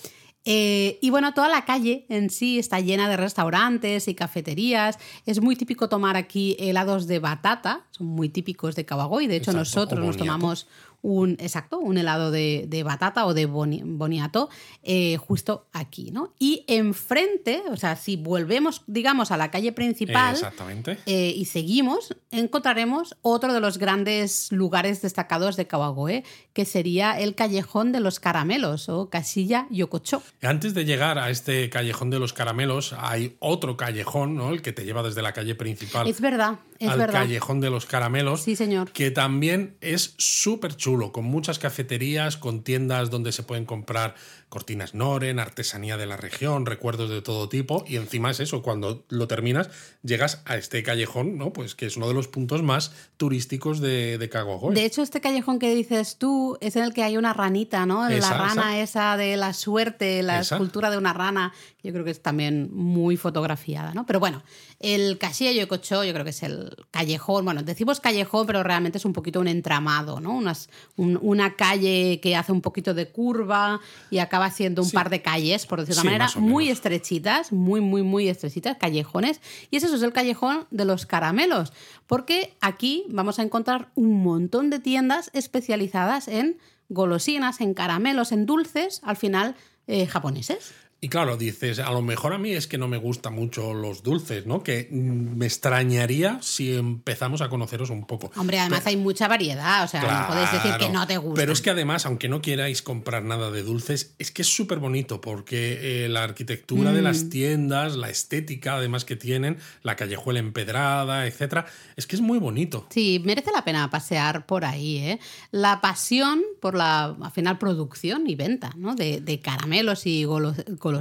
[SPEAKER 2] Eh, y bueno, toda la calle en sí está llena de restaurantes y cafeterías. Es muy típico tomar aquí helados de batata, son muy típicos de Kawagoe. De hecho,
[SPEAKER 1] Exacto,
[SPEAKER 2] nosotros nos tomamos un, exacto, un helado de, de batata o de boni- boniato eh, justo aquí, ¿no? Y enfrente, o sea, si volvemos, digamos, a la calle principal,
[SPEAKER 1] Exactamente.
[SPEAKER 2] eh, y seguimos, encontraremos otro de los grandes lugares destacados de Kawagoe, que sería el Callejón de los Caramelos o Casilla Yokocho.
[SPEAKER 1] Antes de llegar a este callejón de los caramelos, hay otro callejón, ¿no? El que te lleva desde la calle principal
[SPEAKER 2] Es verdad, es
[SPEAKER 1] al
[SPEAKER 2] verdad.
[SPEAKER 1] callejón de los caramelos.
[SPEAKER 2] Sí, señor.
[SPEAKER 1] Que también es súper chulo, con muchas cafeterías, con tiendas donde se pueden comprar cortinas Noren, artesanía de la región, recuerdos de todo tipo. Y encima es eso, cuando lo terminas, llegas a este callejón, ¿no? Pues que es uno de los puntos más turísticos de, de.
[SPEAKER 2] De hecho, este callejón que dices tú es en el que hay una ranita, ¿no?
[SPEAKER 1] Esa,
[SPEAKER 2] la rana esa. de la suerte, la
[SPEAKER 1] Esa.
[SPEAKER 2] escultura de una rana Yo creo que es también muy fotografiada, ¿no? Pero bueno, el Casilla Yococho yo creo que es el callejón, bueno, decimos callejón, pero realmente es un poquito un entramado, ¿no? Unas, una calle que hace un poquito de curva y acaba siendo un par de calles, por decirlo de una manera, muy estrechitas, muy, muy, muy estrechitas, callejones. Y ese es el callejón de los caramelos, porque aquí vamos a encontrar un montón de tiendas especializadas en golosinas, en caramelos, en dulces, al final eh, japoneses.
[SPEAKER 1] Y claro, dices, a lo mejor a mí es que no me gustan mucho los dulces, ¿no? Que me extrañaría si empezamos a conoceros un poco.
[SPEAKER 2] Hombre, además hay mucha variedad, o sea, no podéis decir que no te gusta.
[SPEAKER 1] Pero es que además, aunque no queráis comprar nada de dulces, es que es súper bonito porque eh, la arquitectura de las mm. tiendas, la estética además que tienen, la callejuela empedrada, etcétera, es que es muy bonito.
[SPEAKER 2] Sí, merece la pena pasear por ahí, ¿eh? La pasión por la, al final, producción y venta, ¿no? De, de caramelos y golosinas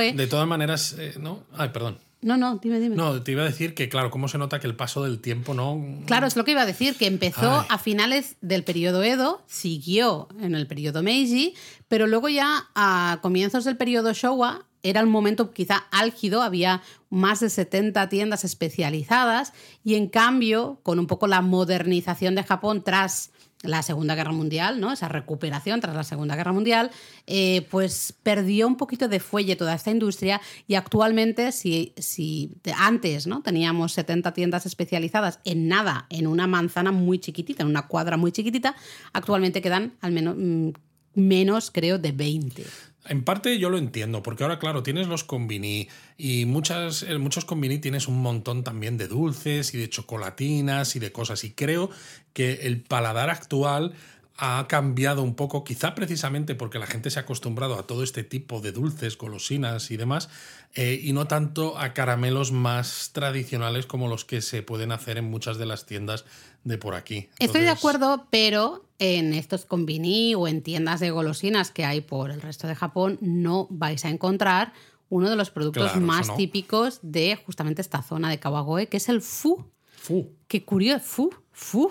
[SPEAKER 2] en.
[SPEAKER 1] De todas maneras, eh, ¿no? Ay, perdón.
[SPEAKER 2] No, no, dime, dime.
[SPEAKER 1] No, te iba a decir que, claro, cómo se nota que el paso del tiempo no.
[SPEAKER 2] Claro, es lo que iba a decir, que empezó a finales del periodo Edo, siguió en el periodo Meiji, pero luego ya a comienzos del periodo Showa era el momento quizá álgido, había más de 70 tiendas especializadas y en cambio, con un poco la modernización de Japón tras la Segunda Guerra Mundial, ¿no? esa recuperación tras la Segunda Guerra Mundial, eh, pues perdió un poquito de fuelle toda esta industria y actualmente, si, si antes ¿no? teníamos 70 tiendas especializadas en nada, en una manzana muy chiquitita, en una cuadra muy chiquitita, actualmente quedan al menos mm, menos, creo, de 20.
[SPEAKER 1] En parte yo lo entiendo, porque ahora, claro, tienes los combini y muchas, muchos combini tienes un montón también de dulces y de chocolatinas y de cosas. Y creo que el paladar actual ha cambiado un poco, quizá precisamente porque la gente se ha acostumbrado a todo este tipo de dulces, golosinas y demás, eh, y no tanto a caramelos más tradicionales como los que se pueden hacer en muchas de las tiendas de por aquí.
[SPEAKER 2] Estoy de acuerdo, pero en estos konbini o en tiendas de golosinas que hay por el resto de Japón no vais a encontrar uno de los productos más típicos de justamente esta zona de Kawagoe, que es el fu.
[SPEAKER 1] Fu.
[SPEAKER 2] Qué curioso, fu, fu.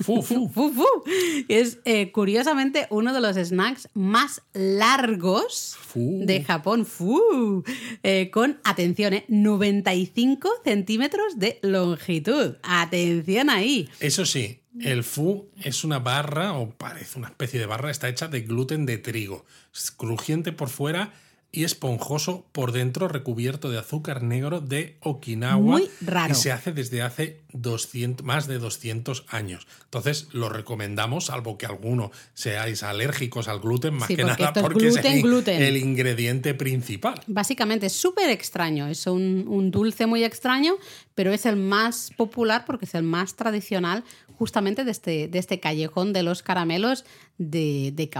[SPEAKER 1] Fu, fu.
[SPEAKER 2] fu, fu. Es eh, curiosamente uno de los snacks más largos de Japón. Fu. Eh, con, atención, 95 eh, centímetros de longitud. Atención ahí.
[SPEAKER 1] Eso sí, el fu es una barra, o parece una especie de barra, está hecha de gluten de trigo. Es crujiente por fuera y esponjoso por dentro, recubierto de azúcar negro de Okinawa.
[SPEAKER 2] Muy raro.
[SPEAKER 1] Y se hace desde hace 200, más de 200 años. Entonces lo recomendamos, salvo que alguno seáis alérgicos al gluten, más que nada porque es el, ingrediente principal.
[SPEAKER 2] Básicamente es súper extraño, es un, un dulce muy extraño, pero es el más popular porque es el más tradicional justamente de este, de este callejón de los caramelos de, de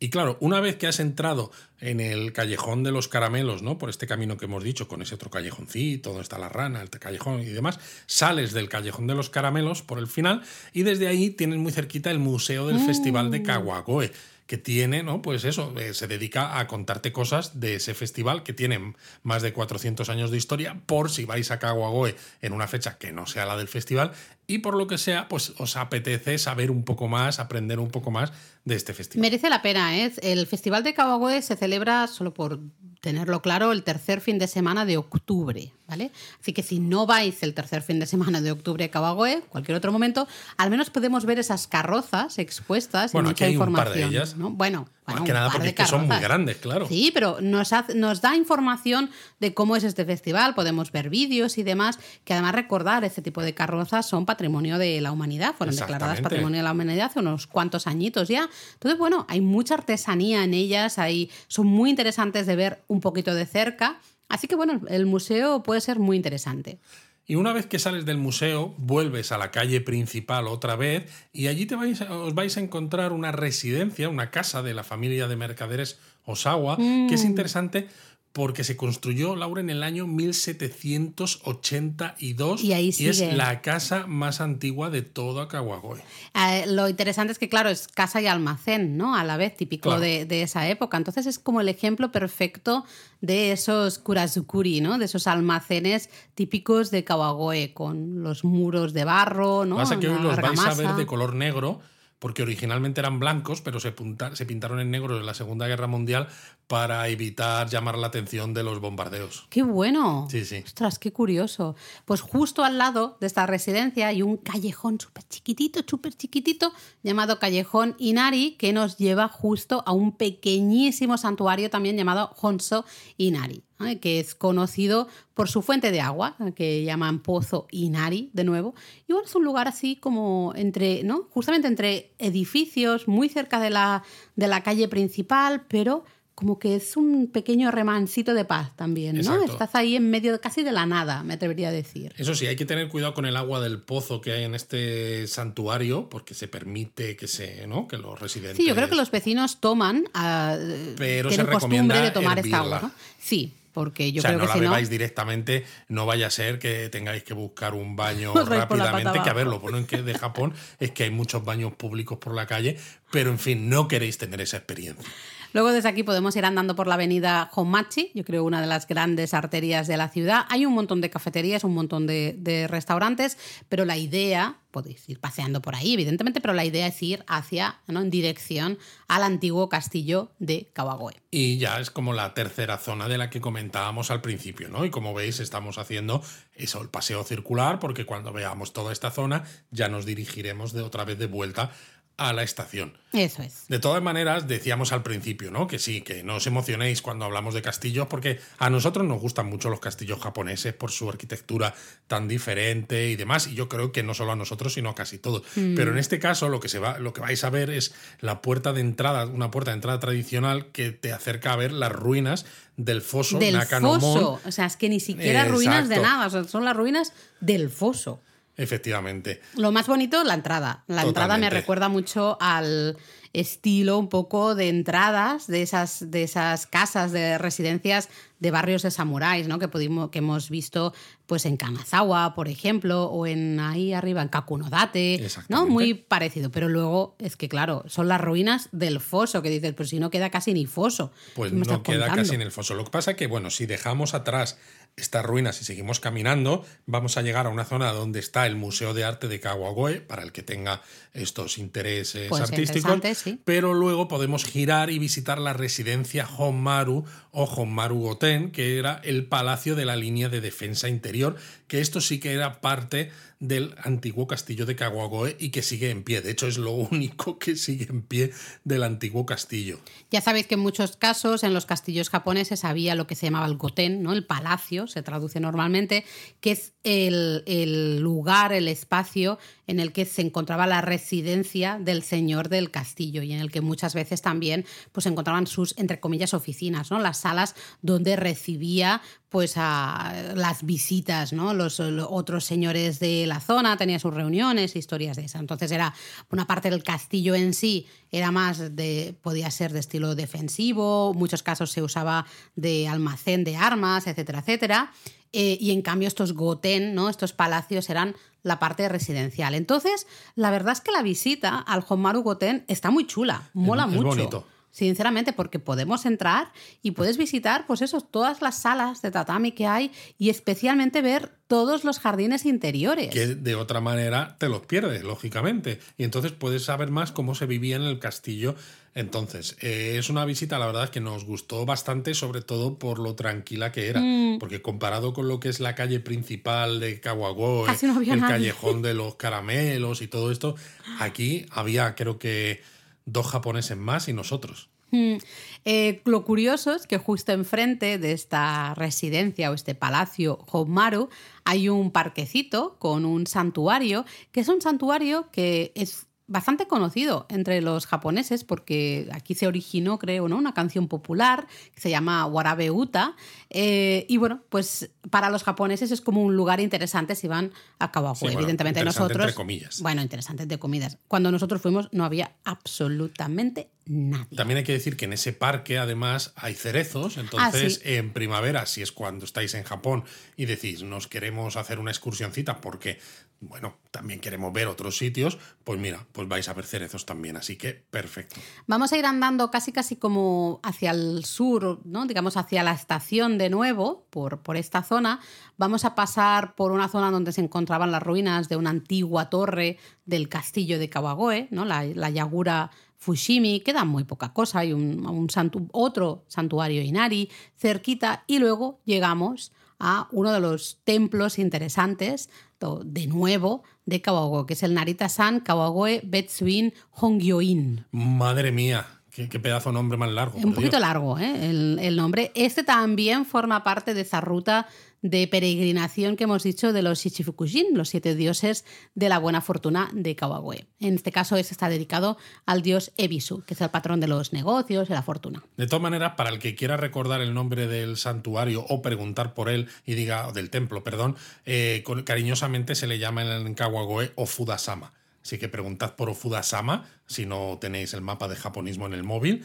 [SPEAKER 1] Y claro, una vez que has entrado en el callejón de los caramelos, ¿no? Por este camino que hemos dicho, con ese otro callejoncito, donde está la rana, el callejón y demás, sales del callejón de los caramelos por el final y desde ahí tienes muy cerquita el Museo del Festival de mm. Kawagoe que tiene, ¿no? Pues eso, eh, se dedica a contarte cosas de ese festival que tiene más de 400 años de historia, por si vais a Kawagoe en una fecha que no sea la del festival, y por lo que sea, pues os apetece saber un poco más, aprender un poco más de este festival.
[SPEAKER 2] Merece la pena, ¿eh? El festival de Kawagoe se celebra solo por tenerlo claro, el tercer fin de semana de octubre, ¿vale? Así que si no vais el tercer fin de semana de octubre a Kawagoe, cualquier otro momento, al menos podemos ver esas carrozas expuestas
[SPEAKER 1] bueno,
[SPEAKER 2] y mucha información.
[SPEAKER 1] ¿no?
[SPEAKER 2] Bueno,
[SPEAKER 1] más que nada porque son muy grandes, claro.
[SPEAKER 2] Sí, pero nos, nos da información de cómo es este festival, podemos ver vídeos y demás, que además recordar, este tipo de carrozas son patrimonio de la humanidad, fueron declaradas patrimonio de la humanidad hace unos cuantos añitos ya. Entonces, bueno, hay mucha artesanía en ellas, hay, son muy interesantes de ver un poquito de cerca. Así que bueno, el museo puede ser muy interesante.
[SPEAKER 1] Y una vez que sales del museo, vuelves a la calle principal otra vez y allí te vais, os vais a encontrar una residencia, una casa de la familia de mercaderes Osawa, que es mm. interesante porque se construyó, Laura, en el año 1782
[SPEAKER 2] y, ahí
[SPEAKER 1] es la casa más antigua de todo Kawagoe.
[SPEAKER 2] Eh, lo interesante es que, claro, es casa y almacén, ¿no? A la vez, típico de, esa época. Entonces es como el ejemplo perfecto de esos kurazukuri, ¿no? De esos almacenes típicos de Kawagoe, con los muros de barro, ¿no?
[SPEAKER 1] Pasa que hoy los vais a ver de color negro porque originalmente eran blancos, pero se, se pintaron en negro en la Segunda Guerra Mundial para evitar llamar la atención de los bombardeos.
[SPEAKER 2] ¡Qué bueno!
[SPEAKER 1] Sí, sí.
[SPEAKER 2] Ostras, qué curioso. Pues justo al lado de esta residencia hay un callejón súper chiquitito, súper chiquitito, llamado Callejón Inari, que nos lleva justo a un pequeñísimo santuario también llamado Honso Inari. Que es conocido por su fuente de agua, que llaman Pozo Inari, de nuevo. Y bueno, es un lugar así como entre, ¿no? Justamente entre edificios, muy cerca de la, de la calle principal, pero como que es un pequeño remancito de paz también, ¿no? Estás ahí en medio casi de la nada, me atrevería a decir.
[SPEAKER 1] Eso sí, hay que tener cuidado con el agua del pozo que hay en este santuario, porque se permite que se, ¿no? Que los residentes.
[SPEAKER 2] Sí, yo creo que los vecinos toman, uh,
[SPEAKER 1] pero tienen se costumbre de tomar esta agua,
[SPEAKER 2] ¿no? Sí, porque yo
[SPEAKER 1] o sea,
[SPEAKER 2] creo
[SPEAKER 1] no
[SPEAKER 2] que
[SPEAKER 1] la bebáis directamente, no vaya a ser que tengáis que buscar un baño rápidamente, que a ver, lo bueno en que de Japón es que hay muchos baños públicos por la calle, pero en fin, no queréis tener esa experiencia.
[SPEAKER 2] Luego desde aquí podemos ir andando por la avenida Honmachi, yo creo una de las grandes arterias de la ciudad. Hay un montón de cafeterías, un montón de, restaurantes, pero la idea, podéis ir paseando por ahí, evidentemente, pero la idea es ir hacia, ¿no? en dirección al antiguo castillo de Kawagoe.
[SPEAKER 1] Y ya es como la tercera zona de la que comentábamos al principio, ¿no? Y como veis, estamos haciendo eso, el paseo circular, porque cuando veamos toda esta zona ya nos dirigiremos de otra vez de vuelta a la estación.
[SPEAKER 2] Eso es.
[SPEAKER 1] De todas maneras, decíamos al principio, ¿no? Que sí, que no os emocionéis cuando hablamos de castillos, porque a nosotros nos gustan mucho los castillos japoneses por su arquitectura tan diferente y demás. Y yo creo que no solo a nosotros, sino a casi todos. Mm. Pero en este caso, lo que se va, lo que vais a ver es la puerta de entrada, una puerta de entrada tradicional que te acerca a ver las ruinas del foso
[SPEAKER 2] del Foso. O sea, es que ni siquiera ruinas de nada, son las ruinas del foso.
[SPEAKER 1] Efectivamente.
[SPEAKER 2] Lo más bonito, la entrada. La entrada me recuerda mucho al estilo un poco de entradas de esas, de esas casas de residencias de barrios de samuráis, ¿no? Que, pudimos, que hemos visto pues en Kanazawa, por ejemplo, o en ahí arriba, en Kakunodate, ¿no? Muy parecido. Pero luego es que, claro, son las ruinas del foso, que dices, pues si no queda casi ni foso.
[SPEAKER 1] Pues no queda casi en el foso. Lo que pasa es que, bueno, si dejamos atrás estas ruinas y seguimos caminando, vamos a llegar a una zona donde está el Museo de Arte de Kawagoe, para el que tenga estos intereses pues artísticos, pero luego podemos girar y visitar la residencia Honmaru o Honmaru Goten, que era el palacio de la línea de defensa interior, que esto sí que era parte del antiguo castillo de Kawagoe y que sigue en pie. De hecho, es lo único que sigue en pie del antiguo castillo.
[SPEAKER 2] Ya sabéis que en muchos casos en los castillos japoneses había lo que se llamaba el goten, ¿no? el palacio, se traduce normalmente, que es el, lugar, el espacio en el que se encontraba la residencia del señor del castillo y en el que muchas veces también pues, se encontraban sus, entre comillas, oficinas, ¿no? las salas donde recibía pues a las visitas, ¿no? Los, otros señores de la zona, tenía sus reuniones, historias de esas. Entonces era una parte del castillo en sí, era más de, podía ser de estilo defensivo, en muchos casos se usaba de almacén de armas, etcétera, etcétera. Eh, y en cambio estos goten, ¿no? estos palacios eran la parte residencial. Entonces, la verdad es que la visita al Honmaru Goten está muy chula, mola mucho. Bonito sinceramente, porque podemos entrar y puedes visitar, pues eso, todas las salas de tatami que hay y especialmente ver todos los jardines interiores.
[SPEAKER 1] Que de otra manera te los pierdes, lógicamente. Y entonces puedes saber más cómo se vivía en el castillo. Entonces, eh, es una visita, la verdad, que nos gustó bastante, sobre todo por lo tranquila que era. Mm. Porque comparado con lo que es la calle principal de Kawagoe, el callejón de los caramelos y todo esto, aquí había, creo que dos japoneses más y nosotros.
[SPEAKER 2] Mm. Eh, lo curioso es que justo enfrente de esta residencia o este palacio Honmaru hay un parquecito con un santuario, que es un santuario que es bastante conocido entre los japoneses porque aquí se originó, creo, ¿no? una canción popular que se llama Warabe Uta. Eh, y bueno, pues para los japoneses es como un lugar interesante si van a Kawagoe. Evidentemente nosotros...
[SPEAKER 1] Entre comillas.
[SPEAKER 2] Bueno, interesante entre comillas. Cuando nosotros fuimos no había absolutamente nadie.
[SPEAKER 1] También hay que decir que en ese parque además hay cerezos, entonces
[SPEAKER 2] Ah, sí.
[SPEAKER 1] en primavera, si es cuando estáis en Japón y decís nos queremos hacer una excursioncita porque, bueno, también queremos ver otros sitios, pues mira, pues vais a ver cerezos también, así que perfecto.
[SPEAKER 2] Vamos a ir andando casi casi como hacia el sur, ¿no? digamos hacia la estación de nuevo, por, por esta zona. Vamos a pasar por una zona donde se encontraban las ruinas de una antigua torre del castillo de Kawagoe, ¿no? la, la Yagura Fushimi, queda muy poca cosa, hay un, otro santuario Inari cerquita y luego llegamos a uno de los templos interesantes, de nuevo, de Kawagoe, que es el Narita-san Kawagoe Betsuin Hongyoin.
[SPEAKER 1] Madre mía, qué, qué pedazo de nombre más largo.
[SPEAKER 2] Un poquito
[SPEAKER 1] Dios.
[SPEAKER 2] largo ¿eh? el, el nombre. Este también forma parte de esa ruta de peregrinación que hemos dicho de los Shichifukujin, los siete dioses de la buena fortuna de Kawagoe. En este caso, este está dedicado al dios Ebisu, que es el patrón de los negocios y la fortuna.
[SPEAKER 1] De todas maneras, para el que quiera recordar el nombre del santuario o preguntar por él y diga, del templo, perdón, eh, cariñosamente se le llama en Kawagoe Ofudasama. Así que preguntad por Ofudasama si no tenéis el mapa de japonismo en el móvil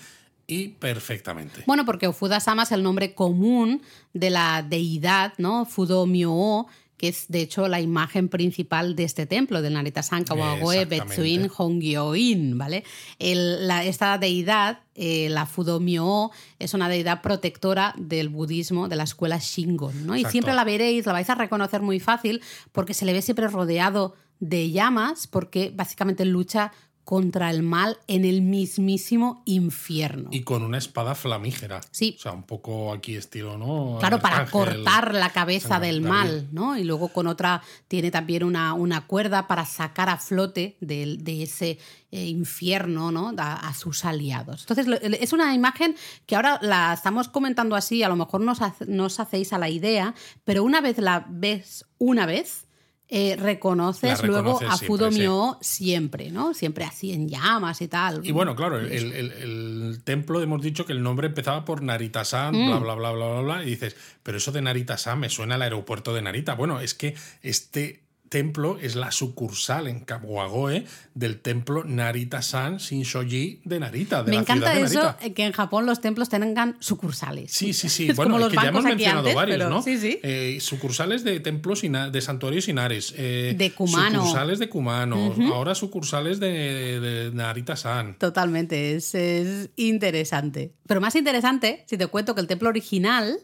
[SPEAKER 1] y perfectamente.
[SPEAKER 2] Bueno, porque Ofuda-sama es el nombre común de la deidad, ¿no? Fudo-myo, que es de hecho la imagen principal de este templo, del Narita-san Kawagoe. Betsuin Hongyoin, ¿vale? El- la- esta deidad, eh, la Fudo-myo, es una deidad protectora del budismo de la escuela Shingon, ¿no? Y siempre la veréis, la vais a reconocer muy fácil, porque se le ve siempre rodeado de llamas, porque básicamente lucha contra el mal en el mismísimo infierno.
[SPEAKER 1] Y con una espada flamígera.
[SPEAKER 2] Sí.
[SPEAKER 1] O sea, un poco aquí estilo, ¿no?
[SPEAKER 2] Claro, para cortar la cabeza del mal, ¿no? Y luego con otra tiene también una, una cuerda para sacar a flote de, de ese eh, infierno, ¿no? A, a sus aliados. Entonces, es una imagen que ahora la estamos comentando así, a lo mejor no os, hace- no os hacéis a la idea, pero una vez la ves una vez, eh, reconoces luego a
[SPEAKER 1] siempre,
[SPEAKER 2] Fudomio siempre, ¿no? Siempre así en llamas y tal.
[SPEAKER 1] Y bueno, claro, el, el- el- el templo hemos dicho que el nombre empezaba por Narita-san,
[SPEAKER 2] Mm.
[SPEAKER 1] bla, bla, bla, bla, bla, bla, y dices, pero eso de Narita-san me suena al aeropuerto de Narita. Bueno, es que este templo es la sucursal en Kawagoe del templo Narita-san Shinshoji de Narita, de
[SPEAKER 2] Me
[SPEAKER 1] la
[SPEAKER 2] encanta
[SPEAKER 1] ciudad de
[SPEAKER 2] eso,
[SPEAKER 1] Narita.
[SPEAKER 2] que en Japón los templos tengan sucursales.
[SPEAKER 1] Sí, sí, sí.
[SPEAKER 2] Es
[SPEAKER 1] bueno,
[SPEAKER 2] como
[SPEAKER 1] es
[SPEAKER 2] los
[SPEAKER 1] que ya hemos mencionado
[SPEAKER 2] antes,
[SPEAKER 1] varios,
[SPEAKER 2] pero
[SPEAKER 1] ¿no?
[SPEAKER 2] sí, sí.
[SPEAKER 1] Eh, sucursales de templos, de santuarios inares. eh,
[SPEAKER 2] De Kumano.
[SPEAKER 1] Sucursales de Kumano. Ahora sucursales de, de Narita-san.
[SPEAKER 2] Totalmente, es, es interesante. Pero más interesante, si te cuento que el templo original,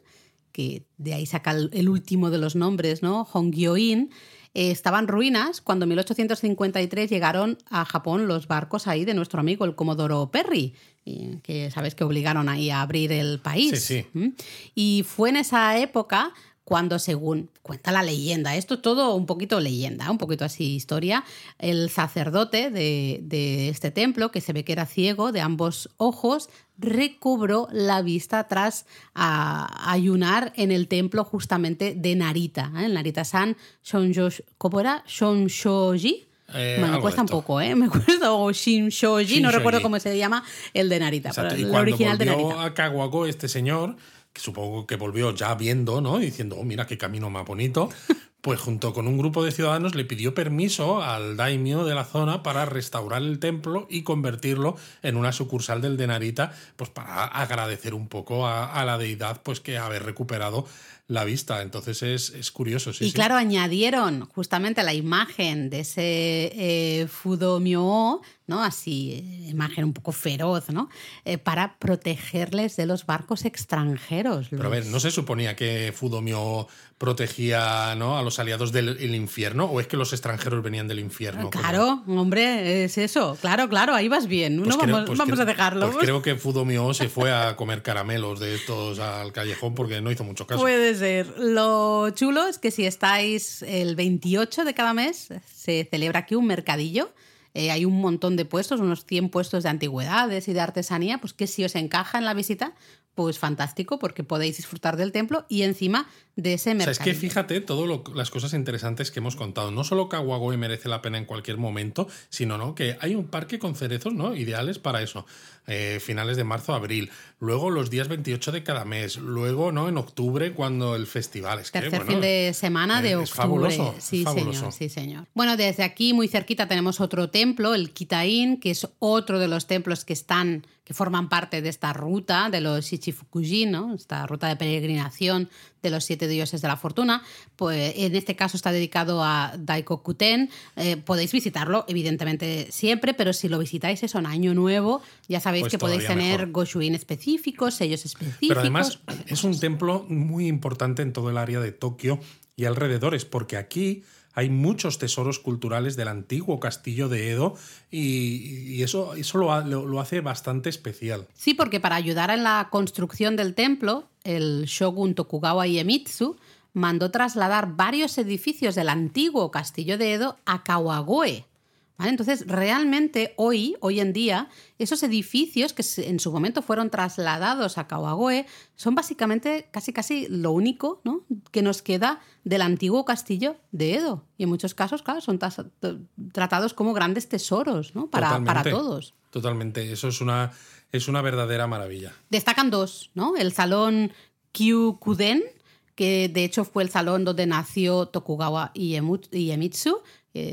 [SPEAKER 2] que de ahí saca el, el último de los nombres, ¿no? Hongyoin, eh, estaba en ruinas cuando en 1853 llegaron a Japón los barcos ahí de nuestro amigo el Comodoro Perry, y que sabes que obligaron ahí a abrir el país.
[SPEAKER 1] Sí, sí.
[SPEAKER 2] ¿Mm? Y fue en esa época cuando, según cuenta la leyenda, esto es todo un poquito leyenda, un poquito así historia, el sacerdote de, de este templo, que se ve que era ciego de ambos ojos, recobró la vista tras a- ayunar en el templo justamente de Narita, ¿eh? el Narita-san Shonjo- ¿cómo era? Shonshoji.
[SPEAKER 1] Eh,
[SPEAKER 2] me
[SPEAKER 1] algo
[SPEAKER 2] cuesta
[SPEAKER 1] de
[SPEAKER 2] un poco, ¿eh? Me cuesta, o Shinshoji, no
[SPEAKER 1] Shinshoji.
[SPEAKER 2] recuerdo cómo se llama el de Narita, pero
[SPEAKER 1] Y
[SPEAKER 2] el
[SPEAKER 1] cuando
[SPEAKER 2] original de
[SPEAKER 1] volvió
[SPEAKER 2] Narita.
[SPEAKER 1] a Kawago este señor, que supongo que volvió ya viendo, ¿no? Diciendo, oh, mira qué camino más bonito. Pues junto con un grupo de ciudadanos le pidió permiso al daimyo de la zona para restaurar el templo y convertirlo en una sucursal del de Narita, pues para agradecer un poco a, a la deidad pues que haber recuperado la vista. Entonces es, es curioso, sí.
[SPEAKER 2] y
[SPEAKER 1] sí.
[SPEAKER 2] claro, añadieron justamente la imagen de ese eh, Fudomyo, ¿no? Así, eh, imagen un poco feroz, ¿no? Eh, para protegerles de los barcos extranjeros.
[SPEAKER 1] Pero a ver, ¿no se suponía que Fudomio protegía ¿no? a los aliados del el infierno? ¿O es que los extranjeros venían del infierno?
[SPEAKER 2] Claro, hombre, es eso. Claro, claro, ahí vas bien.
[SPEAKER 1] Pues
[SPEAKER 2] no
[SPEAKER 1] creo-
[SPEAKER 2] vamos,
[SPEAKER 1] pues
[SPEAKER 2] vamos
[SPEAKER 1] creo-
[SPEAKER 2] a dejarlo.
[SPEAKER 1] Pues creo que Fudomio se fue a comer caramelos de estos al callejón porque no hizo mucho caso.
[SPEAKER 2] Puede ser. Lo chulo es que si estáis el 28 de cada mes, se celebra aquí un mercadillo. Eh, hay un montón de puestos, unos 100 puestos de antigüedades y de artesanía, pues que si os encaja en la visita, pues fantástico, porque podéis disfrutar del templo y encima de ese
[SPEAKER 1] O sea, es que fíjate todas las cosas interesantes que hemos contado. No solo Kawagoe merece la pena en cualquier momento, sino ¿no? que hay un parque con cerezos ¿no? ideales para eso. Eh, finales de marzo, abril. Luego los días 28 de cada mes. Luego ¿no? en octubre cuando el festival. Es que,
[SPEAKER 2] Tercer
[SPEAKER 1] bueno,
[SPEAKER 2] fin de semana de
[SPEAKER 1] eh,
[SPEAKER 2] octubre.
[SPEAKER 1] es fabuloso,
[SPEAKER 2] sí,
[SPEAKER 1] fabuloso.
[SPEAKER 2] señor, sí, señor. Bueno, desde aquí, muy cerquita, tenemos otro templo templo, el Kitain, que es otro de los templos que están que forman parte de esta ruta de los Shichifukujin, ¿no? esta ruta de peregrinación de los siete dioses de la fortuna. Pues en este caso está dedicado a Daikokuten. Eh, podéis visitarlo, evidentemente, siempre, pero si lo visitáis eso en Año Nuevo, ya sabéis
[SPEAKER 1] Pues
[SPEAKER 2] que podéis tener
[SPEAKER 1] mejor.
[SPEAKER 2] Goshuin específicos, sellos específicos.
[SPEAKER 1] Pero además es un templo muy importante en todo el área de Tokio y alrededores, porque aquí hay muchos tesoros culturales del antiguo castillo de Edo y, y eso, eso lo, lo hace bastante especial.
[SPEAKER 2] Sí, porque para ayudar en la construcción del templo, el shogun Tokugawa Iemitsu mandó trasladar varios edificios del antiguo castillo de Edo a Kawagoe. ¿Vale? Entonces, realmente hoy, hoy en día, esos edificios que en su momento fueron trasladados a Kawagoe son básicamente casi casi lo único ¿no? que nos queda del antiguo castillo de Edo. Y en muchos casos, claro, son tratados como grandes tesoros ¿no? para, para todos.
[SPEAKER 1] Totalmente, eso es una, es una verdadera maravilla.
[SPEAKER 2] Destacan dos, ¿no? El salón Kyukuden, que de hecho fue el salón donde nació Tokugawa Iemitsu.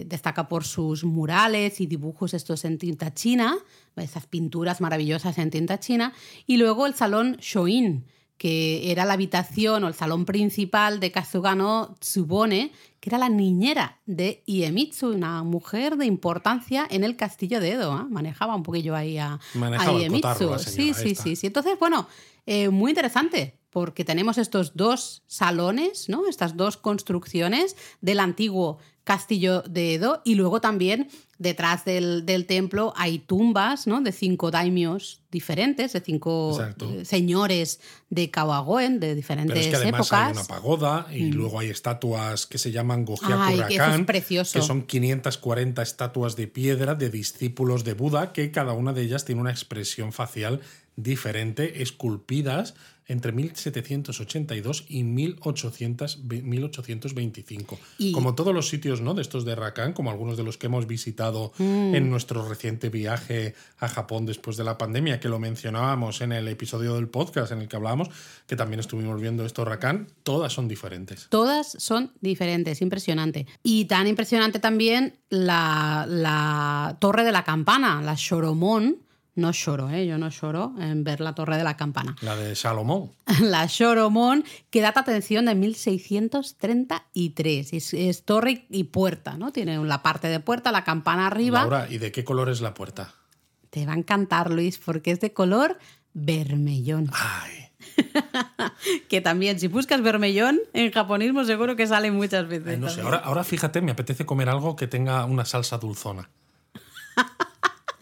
[SPEAKER 2] Destaca por sus murales y dibujos estos en tinta china, esas pinturas maravillosas en tinta china. Y luego el salón Shoin, que era la habitación o el salón principal de Kazugano Tsubone, que era la niñera de Iemitsu, una mujer de importancia en el castillo de Edo. ¿eh? Manejaba un poquillo ahí a,
[SPEAKER 1] Manejaba
[SPEAKER 2] a
[SPEAKER 1] cotarro la
[SPEAKER 2] sí, sí, sí. Entonces, bueno, eh, muy interesante, porque tenemos estos dos salones, ¿no? Estas dos construcciones del antiguo castillo de Edo y luego también detrás del, del templo hay tumbas, ¿no? De cinco daimios diferentes, de cinco
[SPEAKER 1] Exacto.
[SPEAKER 2] eh, señores de Kawagoen, de diferentes
[SPEAKER 1] Pero es que además
[SPEAKER 2] épocas. Mm.
[SPEAKER 1] hay una pagoda y luego hay estatuas que se llaman
[SPEAKER 2] que es precioso.
[SPEAKER 1] que son 540 estatuas de piedra de discípulos de Buda, que cada una de ellas tiene una expresión facial diferente, esculpidas entre 1782 y 1800 ve- 1825.
[SPEAKER 2] Y-
[SPEAKER 1] Como todos los sitios ¿no? de estos de Rakan, como algunos de los que hemos visitado
[SPEAKER 2] Mm.
[SPEAKER 1] en nuestro reciente viaje a Japón después de la pandemia, que lo mencionábamos en el episodio del podcast en el que hablábamos, que también estuvimos viendo esto Rakan, todas son diferentes.
[SPEAKER 2] Todas son diferentes, impresionante. Y tan impresionante también la, la torre de la campana, la Shoromon. No lloro, ¿eh? yo no lloro en ver la torre de la campana.
[SPEAKER 1] La de Salomón.
[SPEAKER 2] La Shoromon, que data atención de 1633. Es, es torre y puerta, ¿no? Tiene la parte de puerta, la campana arriba.
[SPEAKER 1] Laura, ¿y de qué color es la puerta?
[SPEAKER 2] Te va a encantar, Luis, porque es de color vermellón.
[SPEAKER 1] Ay,
[SPEAKER 2] Que también, si buscas vermellón, en japonismo seguro que sale muchas veces.
[SPEAKER 1] ay, no sé. Ahora, ahora fíjate, me apetece comer algo que tenga una salsa dulzona.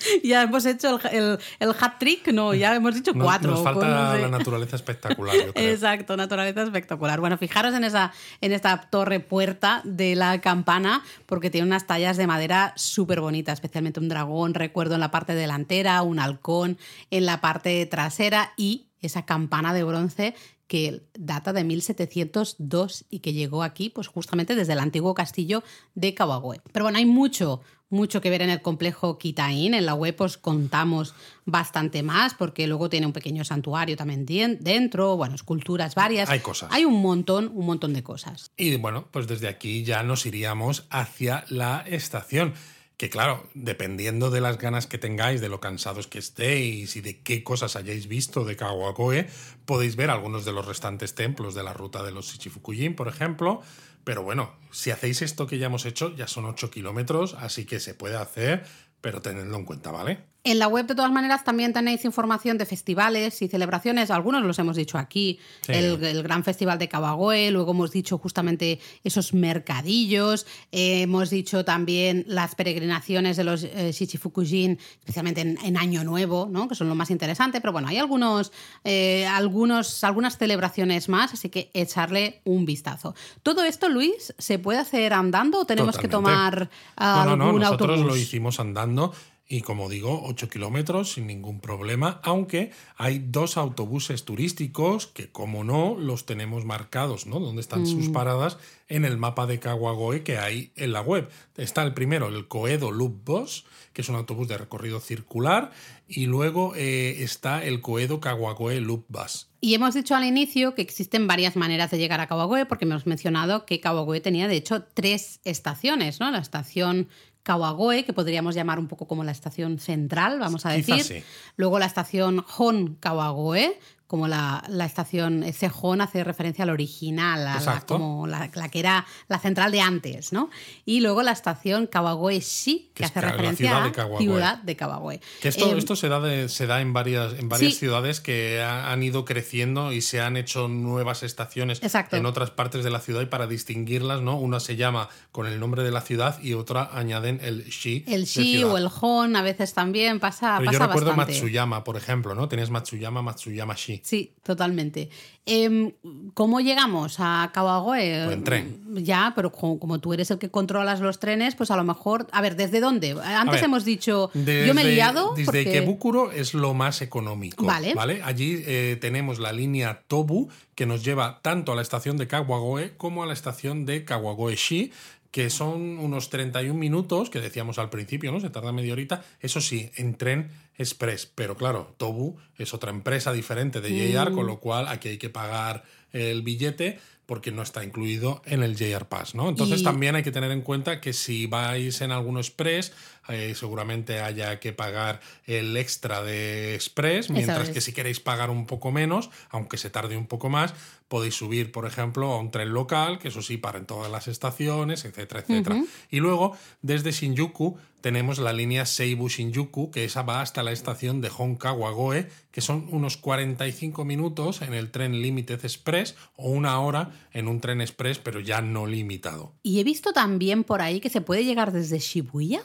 [SPEAKER 2] Ya hemos hecho el, el, el hat trick, no, ya hemos dicho cuatro.
[SPEAKER 1] Nos
[SPEAKER 2] pues,
[SPEAKER 1] falta
[SPEAKER 2] no sé.
[SPEAKER 1] la naturaleza espectacular, yo creo.
[SPEAKER 2] Exacto, naturaleza espectacular. Bueno, fijaros en esa en esta torre puerta de la campana, porque tiene unas tallas de madera súper bonitas, especialmente un dragón, recuerdo en la parte delantera, un halcón en la parte trasera y esa campana de bronce que data de 1702 y que llegó aquí pues justamente desde el antiguo castillo de Kawagoe. Pero bueno, hay mucho, mucho que ver en el complejo Kitain. En la web os contamos bastante más porque luego tiene un pequeño santuario también dentro, bueno, esculturas varias.
[SPEAKER 1] Hay cosas.
[SPEAKER 2] Hay un montón, un montón de cosas.
[SPEAKER 1] Y bueno, pues desde aquí ya nos iríamos hacia la estación. Que claro, dependiendo de las ganas que tengáis, de lo cansados que estéis y de qué cosas hayáis visto de Kawagoe, podéis ver algunos de los restantes templos de la ruta de los Shichifukujin, por ejemplo. Pero bueno, si hacéis esto que ya hemos hecho, ya son 8 kilómetros, así que se puede hacer, pero tenedlo en cuenta, ¿vale?
[SPEAKER 2] En la web, de todas maneras, también tenéis información de festivales y celebraciones. Algunos los hemos dicho aquí.
[SPEAKER 1] Sí.
[SPEAKER 2] El, el Gran Festival de Kawagoe, luego hemos dicho justamente esos mercadillos. eh, hemos dicho también las peregrinaciones de los eh, Shichifukujin, especialmente en, en Año Nuevo, ¿no? que son lo más interesante. Pero bueno, hay algunos, eh, algunos, algunas celebraciones más, así que echarle un vistazo. ¿Todo esto, Luis, se puede hacer andando o tenemos que tomar ah,
[SPEAKER 1] No, no, no,
[SPEAKER 2] algún
[SPEAKER 1] nosotros
[SPEAKER 2] autobús?
[SPEAKER 1] lo hicimos andando y como digo, 8 kilómetros sin ningún problema, aunque hay dos autobuses turísticos que como no los tenemos marcados, ¿no? Donde están sus
[SPEAKER 2] Mm.
[SPEAKER 1] paradas en el mapa de Kawagoe que hay en la web. Está el primero, el Koedo Loop Bus, que es un autobús de recorrido circular, y luego eh, está el Koedo Kawagoe Loop Bus.
[SPEAKER 2] Y hemos dicho al inicio que existen varias maneras de llegar a Kawagoe, porque hemos mencionado que Kawagoe tenía, de hecho, tres estaciones, ¿no? La estación Kawagoe, que podríamos llamar un poco como la estación central, vamos a decir.
[SPEAKER 1] sí.
[SPEAKER 2] Luego la estación Hon Kawagoe, como la, la estación, Hon hace referencia al original, a la, como la, la que era la central de antes, ¿no? Y luego la estación Kawagoe-shi, que,
[SPEAKER 1] Que
[SPEAKER 2] hace
[SPEAKER 1] la
[SPEAKER 2] referencia a
[SPEAKER 1] Kawagoe.
[SPEAKER 2] ciudad de Kawagoe.
[SPEAKER 1] Que esto,
[SPEAKER 2] Eh,
[SPEAKER 1] esto se da, de- se da en varias, en varias
[SPEAKER 2] Sí.
[SPEAKER 1] ciudades que ha- han ido creciendo y se han hecho nuevas estaciones
[SPEAKER 2] Exacto.
[SPEAKER 1] en otras partes de la ciudad y para distinguirlas, ¿no? Una se llama con el nombre de la ciudad y otra añaden el shi.
[SPEAKER 2] el shi o el hon a veces también pasa,
[SPEAKER 1] Pero yo
[SPEAKER 2] pasa
[SPEAKER 1] recuerdo
[SPEAKER 2] bastante.
[SPEAKER 1] Matsuyama, por ejemplo, ¿no? Tenías Matsuyama, Matsuyama Shi.
[SPEAKER 2] Sí, totalmente. Em, ¿Cómo llegamos a Kawagoe?
[SPEAKER 1] Pues en tren.
[SPEAKER 2] Ya, pero como, como tú eres el que controlas los trenes, pues a lo mejor. A ver, ¿desde dónde? Antes
[SPEAKER 1] ver,
[SPEAKER 2] hemos dicho. yo me he liado.
[SPEAKER 1] Desde
[SPEAKER 2] porque...
[SPEAKER 1] Ikebukuro es lo más económico.
[SPEAKER 2] Vale.
[SPEAKER 1] Allí eh, tenemos la línea Tobu, que nos lleva tanto a la estación de Kawagoe como a la estación de Kawagoe-shi, que son unos 31 minutos, que decíamos al principio, ¿no? Se tarda media horita. Eso sí, en tren express. Pero claro, Tobu es otra empresa diferente de JR, con lo cual aquí hay que pagar el billete porque no está incluido en el JR Pass, ¿no? Entonces
[SPEAKER 2] Y-
[SPEAKER 1] también hay que tener en cuenta que si vais en alguno express, eh, seguramente haya que pagar el extra de express, mientras
[SPEAKER 2] es.
[SPEAKER 1] que si queréis pagar un poco menos, aunque se tarde un poco más, podéis subir, por ejemplo, a un tren local, que eso sí, para en todas las estaciones, etcétera, etcétera. Y luego, desde Shinjuku, tenemos la línea Seibu Shinjuku, que esa va hasta la estación de Honkawagoe, que son unos 45 minutos en el tren Limited Express o una hora en un tren express, pero ya no limitado.
[SPEAKER 2] Y he visto también por ahí que se puede llegar desde Shibuya.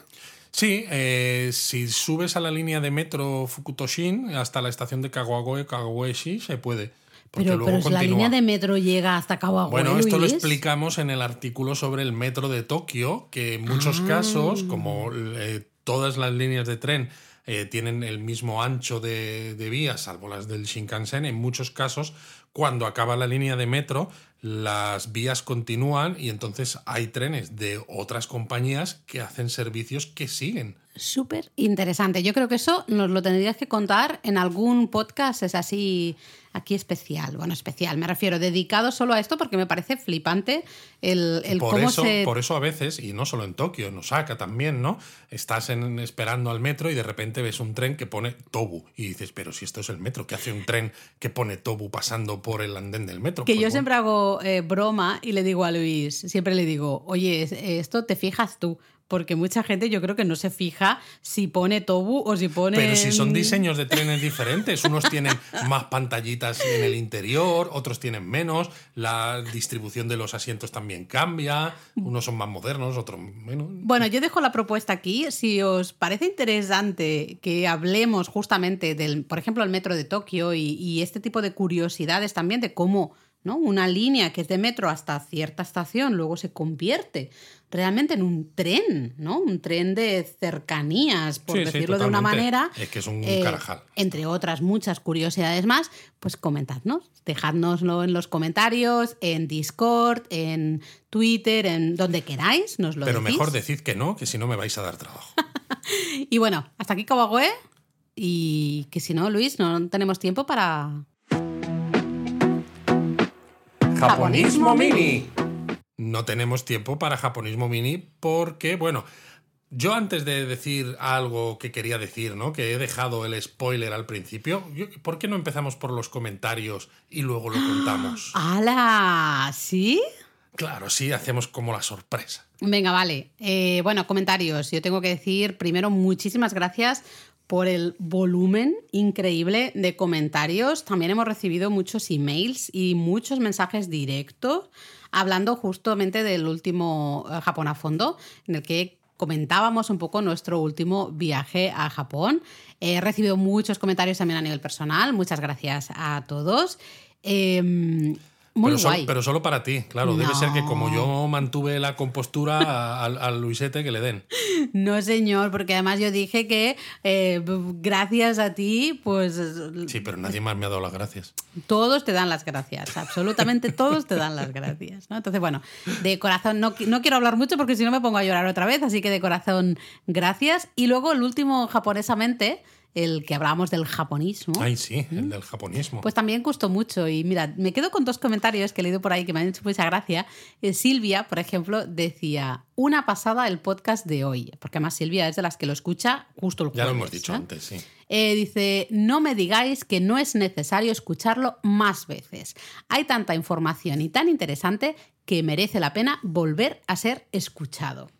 [SPEAKER 1] Sí, eh, si subes a la línea de metro Fukutoshin hasta la estación de Kawagoe, Kawagoe-shi, se puede. Porque
[SPEAKER 2] Pero,
[SPEAKER 1] luego
[SPEAKER 2] pero si la línea de metro llega hasta Kawagoe.
[SPEAKER 1] Bueno, esto lo explicamos en el artículo sobre el metro de Tokio, que en muchos casos, como eh, todas las líneas de tren eh, tienen el mismo ancho de, de vías, salvo las del Shinkansen, en muchos casos, cuando acaba la línea de metro, las vías continúan y entonces hay trenes de otras compañías que hacen servicios que siguen.
[SPEAKER 2] Súper interesante. Yo creo que eso nos lo tendrías que contar en algún podcast, es así aquí especial. Bueno, especial, me refiero, dedicado solo a esto porque me parece flipante el, el
[SPEAKER 1] por,
[SPEAKER 2] cómo
[SPEAKER 1] eso,
[SPEAKER 2] se...
[SPEAKER 1] por eso a veces, y no solo en Tokio, en Osaka también, ¿no? Estás en- esperando al metro y de repente ves un tren que pone Tobu y dices, pero si esto es el metro, ¿qué hace un tren que pone Tobu pasando por el andén del metro?
[SPEAKER 2] Que
[SPEAKER 1] Pues
[SPEAKER 2] yo
[SPEAKER 1] bueno,
[SPEAKER 2] siempre hago eh, broma y le digo a Luis, siempre le digo, oye, es- esto te fijas tú, porque mucha gente yo creo que no se fija si pone Tobu o si pone...
[SPEAKER 1] Pero si son diseños de trenes diferentes, unos tienen más pantallitas en el interior, otros tienen menos, la distribución de los asientos también cambia, unos son más modernos, otros menos.
[SPEAKER 2] Bueno, yo dejo la propuesta aquí. Si os parece interesante que hablemos justamente del, por ejemplo, el metro de Tokio y, y este tipo de curiosidades también de cómo ¿no? una línea que es de metro hasta cierta estación luego se convierte realmente en un tren, ¿no? Un tren de cercanías, por
[SPEAKER 1] Sí, sí,
[SPEAKER 2] decirlo de una manera.
[SPEAKER 1] Es que es un
[SPEAKER 2] Eh,
[SPEAKER 1] carajal.
[SPEAKER 2] Entre otras muchas curiosidades más, pues comentadnos, dejádnoslo en los comentarios, en Discord, en Twitter, en donde queráis, nos lo
[SPEAKER 1] Pero
[SPEAKER 2] decís.
[SPEAKER 1] mejor decid que no, que si no me vais a dar trabajo.
[SPEAKER 2] Y bueno, hasta aquí Kawagoe. Y que si no, Luis, no tenemos tiempo para. Japonismo Mini.
[SPEAKER 1] No tenemos tiempo para japonismo mini porque, bueno, yo antes de decir algo que quería decir, ¿no? Que he dejado el spoiler al principio, ¿por qué no empezamos por los comentarios y luego lo contamos?
[SPEAKER 2] ¡Hala! ¿Sí?
[SPEAKER 1] Claro, sí, hacemos como la sorpresa.
[SPEAKER 2] Venga, vale. Eh, bueno, comentarios. Yo tengo que decir primero muchísimas gracias por el volumen increíble de comentarios. También hemos recibido muchos emails y muchos mensajes directos hablando justamente del último eh, Japón a fondo, en el que comentábamos un poco nuestro último viaje a Japón. He recibido muchos comentarios también a nivel personal. Muchas gracias a todos. Em, muy
[SPEAKER 1] pero,
[SPEAKER 2] guay.
[SPEAKER 1] Solo, pero solo para ti, claro. Debe ser que como yo mantuve la compostura al, al Luisete que le den.
[SPEAKER 2] No, señor, porque además yo dije que eh, gracias a ti, pues
[SPEAKER 1] Sí, pero nadie más me ha dado las gracias.
[SPEAKER 2] todos te dan las gracias, absolutamente todos te dan las gracias. ¿no? Entonces, bueno, de corazón, no, no quiero hablar mucho porque si no me pongo a llorar otra vez, así que de corazón, gracias. Y luego el último japonesamente, el que hablábamos del japonismo.
[SPEAKER 1] Ay, sí, el del japonismo.
[SPEAKER 2] Pues también gustó mucho. Y mira, me quedo con dos comentarios que he leído por ahí que me han hecho mucha gracia. Eh, Silvia, por ejemplo, decía, una pasada el podcast de hoy. Porque además Silvia es de las que lo escucha justo el jueves.
[SPEAKER 1] ya lo hemos dicho
[SPEAKER 2] ¿eh?
[SPEAKER 1] antes, sí.
[SPEAKER 2] Eh, dice, no me digáis que no es necesario escucharlo más veces. Hay tanta información y tan interesante que merece la pena volver a ser escuchado.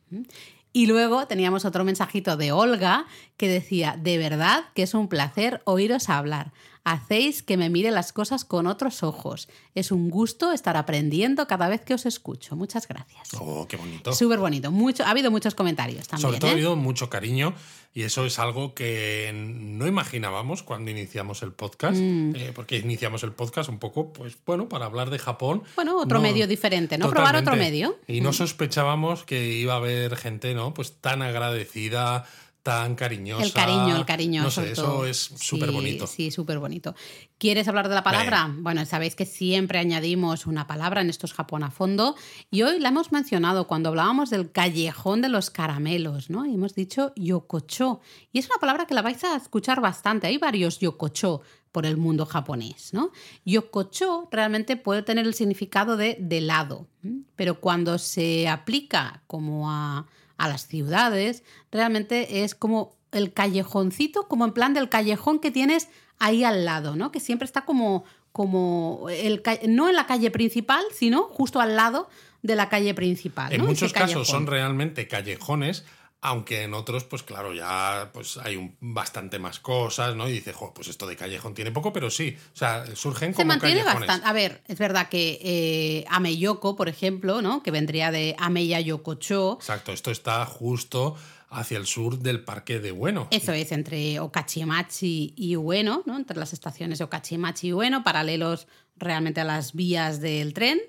[SPEAKER 2] Y luego teníamos otro mensajito de Olga que decía, de verdad que es un placer oíros hablar. Hacéis que me mire las cosas con otros ojos. Es un gusto estar aprendiendo cada vez que os escucho. Muchas gracias.
[SPEAKER 1] Oh, qué bonito.
[SPEAKER 2] Súper bonito. Mucho, ha habido muchos comentarios también.
[SPEAKER 1] Sobre todo
[SPEAKER 2] ¿eh?
[SPEAKER 1] ha habido mucho cariño y eso es algo que no imaginábamos cuando iniciamos el podcast,
[SPEAKER 2] Mm.
[SPEAKER 1] eh, porque iniciamos el podcast un poco, pues bueno, para hablar de Japón.
[SPEAKER 2] Bueno, otro
[SPEAKER 1] No,
[SPEAKER 2] medio diferente, ¿no? Probar otro medio. Mm.
[SPEAKER 1] Y no sospechábamos que iba a haber gente, ¿no? Pues tan agradecida, tan cariñosa.
[SPEAKER 2] El cariño, el cariño.
[SPEAKER 1] No sé, eso es súper bonito.
[SPEAKER 2] Sí, sí, súper bonito. ¿Quieres hablar de la palabra? Bueno, sabéis que siempre añadimos una palabra en estos Japón a fondo y hoy la hemos mencionado cuando hablábamos del callejón de los caramelos, ¿no? Y hemos dicho yokocho. Y es una palabra que la vais a escuchar bastante. Hay varios yokocho por el mundo japonés, ¿no? Yokocho realmente puede tener el significado de de lado, pero cuando se aplica como a, a las ciudades, realmente es como el callejoncito, como en plan del callejón que tienes ahí al lado, ¿no? Que siempre está como, como el, no en la calle principal, sino justo al lado de la calle principal.
[SPEAKER 1] En
[SPEAKER 2] ¿no?
[SPEAKER 1] muchos casos son realmente callejones, aunque en otros, pues claro, ya pues hay un- bastante más cosas, ¿no? Y dice, jo, pues esto de callejón tiene poco, pero sí, o sea, surgen
[SPEAKER 2] Se
[SPEAKER 1] como
[SPEAKER 2] mantiene
[SPEAKER 1] callejones.
[SPEAKER 2] bastante. A ver, es verdad que eh, Ameyoko, por ejemplo, ¿no? Que vendría de Ameya Yokocho.
[SPEAKER 1] Exacto, esto está justo hacia el sur del parque de Bueno.
[SPEAKER 2] Eso es, entre Okachimachi y Ueno, ¿no? entre las estaciones de Okachimachi y Ueno, paralelos realmente a las vías del tren.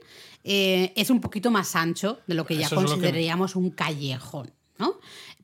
[SPEAKER 2] Eh, es un poquito más ancho de lo que ya
[SPEAKER 1] Eso que-
[SPEAKER 2] consideraríamos un callejón, ¿no?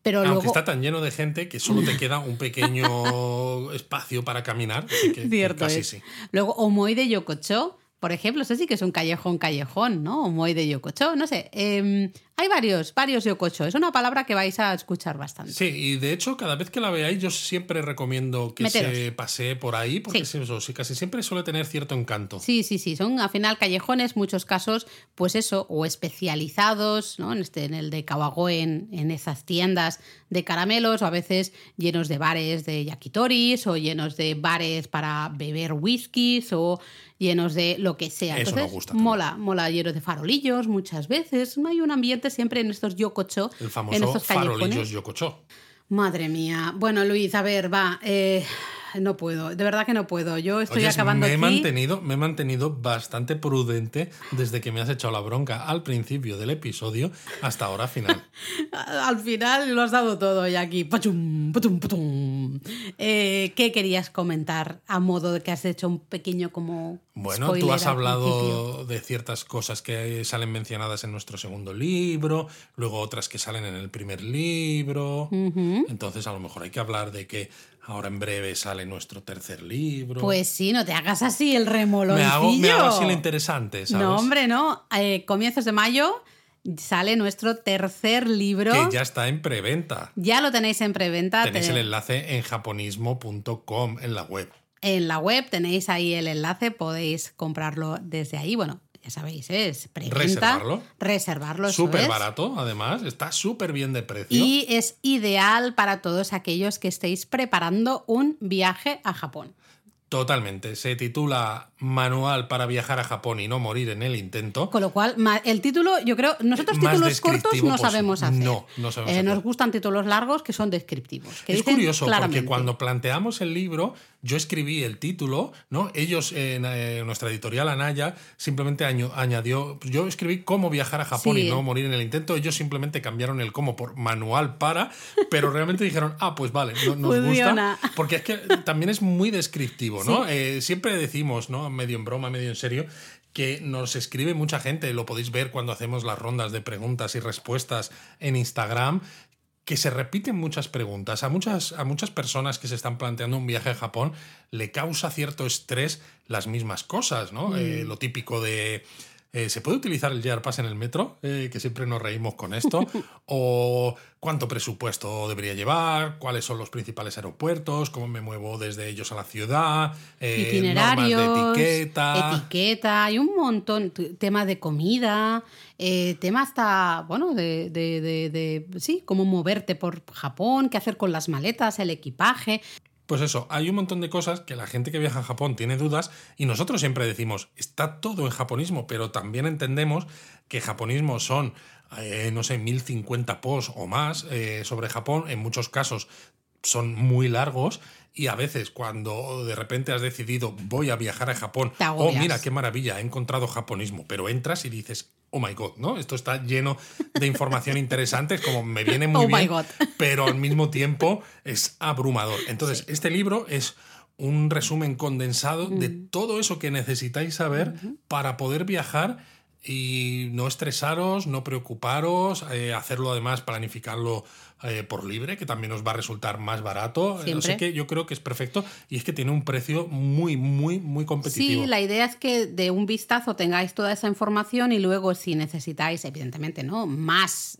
[SPEAKER 2] Pero
[SPEAKER 1] Aunque
[SPEAKER 2] luego...
[SPEAKER 1] está tan lleno de gente que solo te queda un pequeño espacio para caminar. así que- que
[SPEAKER 2] Cierto
[SPEAKER 1] casi
[SPEAKER 2] es.
[SPEAKER 1] sí.
[SPEAKER 2] Luego, Omoi de Yokocho, por ejemplo, eso sí que es un callejón, callejón, ¿no? Omoi de Yokocho, no sé. eh, hay varios, varios Yokocho. Es una palabra que vais a escuchar bastante.
[SPEAKER 1] Sí, y de hecho, cada vez que la veáis, yo siempre recomiendo que
[SPEAKER 2] Meteros.
[SPEAKER 1] se pasee por ahí, porque
[SPEAKER 2] Sí.
[SPEAKER 1] es eso, sí, casi siempre suele tener cierto encanto.
[SPEAKER 2] Sí, sí, sí, son al final callejones, muchos casos, pues eso, o especializados, ¿no? En, este, en el de Kawagoe, en, en esas tiendas de caramelos, o a veces llenos de bares de yakitoris, o llenos de bares para beber whiskies, o llenos de lo que sea.
[SPEAKER 1] Eso nos
[SPEAKER 2] Entonces,
[SPEAKER 1] gusta también.
[SPEAKER 2] mola, mola llenos de farolillos muchas veces. Hay un ambiente siempre en estos yokocho,
[SPEAKER 1] El
[SPEAKER 2] en
[SPEAKER 1] famoso
[SPEAKER 2] estos callejones.
[SPEAKER 1] farolillos yococho.
[SPEAKER 2] Madre mía. Bueno, Luis, a ver, va. eh, no puedo, de verdad que no puedo. Yo estoy acabando
[SPEAKER 1] me he,
[SPEAKER 2] aquí.
[SPEAKER 1] mantenido, me he mantenido bastante prudente desde que me has echado la bronca al principio del episodio hasta ahora final.
[SPEAKER 2] Al final lo has dado todo y aquí. Pachum. Eh, ¿Qué querías comentar a modo de que has hecho un pequeño como.
[SPEAKER 1] Bueno, tú has hablado de ciertas cosas que salen mencionadas en nuestro segundo libro, luego otras que salen en el primer libro. Entonces, a lo mejor hay que hablar de que ahora en breve sale nuestro tercer libro.
[SPEAKER 2] Pues sí, no te hagas así el remoloncillo.
[SPEAKER 1] me hago, me hago así lo interesante, ¿sabes?
[SPEAKER 2] No, hombre, no. Eh, comienzos de mayo sale nuestro tercer libro.
[SPEAKER 1] Que ya está en preventa.
[SPEAKER 2] Ya lo tenéis en preventa.
[SPEAKER 1] Tenéis
[SPEAKER 2] Te-
[SPEAKER 1] el enlace en japonismo.com en la web.
[SPEAKER 2] En la web tenéis ahí el enlace, podéis comprarlo desde ahí. Bueno, ya sabéis, ¿eh? es.
[SPEAKER 1] Reservarlo.
[SPEAKER 2] Reservarlo.
[SPEAKER 1] Súper barato, además. Está súper bien de precio.
[SPEAKER 2] Y es ideal para todos aquellos que estéis preparando un viaje a Japón.
[SPEAKER 1] Totalmente. Se titula Manual para viajar a Japón y no morir en el intento.
[SPEAKER 2] Con lo cual, el título, yo creo, nosotros
[SPEAKER 1] Más
[SPEAKER 2] títulos cortos no sabemos hacer.
[SPEAKER 1] No, no sabemos
[SPEAKER 2] Eh,
[SPEAKER 1] hacer.
[SPEAKER 2] Nos gustan títulos largos que son descriptivos. que
[SPEAKER 1] Es curioso
[SPEAKER 2] claramente.
[SPEAKER 1] porque cuando planteamos el libro, yo escribí el título, ¿no? Ellos, en eh, nuestra editorial Anaya, simplemente año- añadió. Yo escribí cómo viajar a Japón
[SPEAKER 2] Sí.
[SPEAKER 1] y no morir en el intento. Ellos simplemente cambiaron el cómo por manual para, pero realmente dijeron, ah, pues vale, no- nos
[SPEAKER 2] Funciona.
[SPEAKER 1] gusta. Porque es que también es muy descriptivo, ¿no? Eh, siempre decimos, ¿no? Medio en broma, medio en serio, que nos escribe mucha gente, lo podéis ver cuando hacemos las rondas de preguntas y respuestas en Instagram, que se repiten muchas preguntas. A muchas, a muchas personas que se están planteando un viaje a Japón le causa cierto estrés las mismas cosas, ¿no? Eh, lo típico de eh, ¿se puede utilizar el JR Pass en el metro? Eh, que siempre nos reímos con esto. ¿O cuánto presupuesto debería llevar? ¿Cuáles son los principales aeropuertos? ¿Cómo me muevo desde ellos a la ciudad?
[SPEAKER 2] Eh, Itinerarios, de etiqueta. Etiqueta, hay un montón. Tema de comida, tema hasta, bueno, de, de, de, de, sí, cómo moverte por Japón, qué hacer con las maletas, el equipaje.
[SPEAKER 1] Pues eso, hay un montón de cosas que la gente que viaja a Japón tiene dudas y nosotros siempre decimos, está todo en japonismo, pero también entendemos que japonismo son, eh, no sé, 1050 posts o más eh, sobre Japón, en muchos casos son muy largos y a veces cuando de repente has decidido voy a viajar a Japón, oh mira qué maravilla, he encontrado japonismo, pero entras y dices, oh my god, ¿no? Esto está lleno de información interesante, como me viene muy oh bien, pero al mismo tiempo es abrumador. Entonces, este libro es un resumen condensado de mm. todo eso que necesitáis saber para poder viajar y no estresaros, no preocuparos, eh, hacerlo además, planificarlo eh, por libre, que también os va a resultar más barato. Eh, Así que yo creo que es perfecto y es que tiene un precio muy, muy, muy competitivo.
[SPEAKER 2] Sí, la idea es que de un vistazo tengáis toda esa información y luego si necesitáis, evidentemente, ¿no? Más,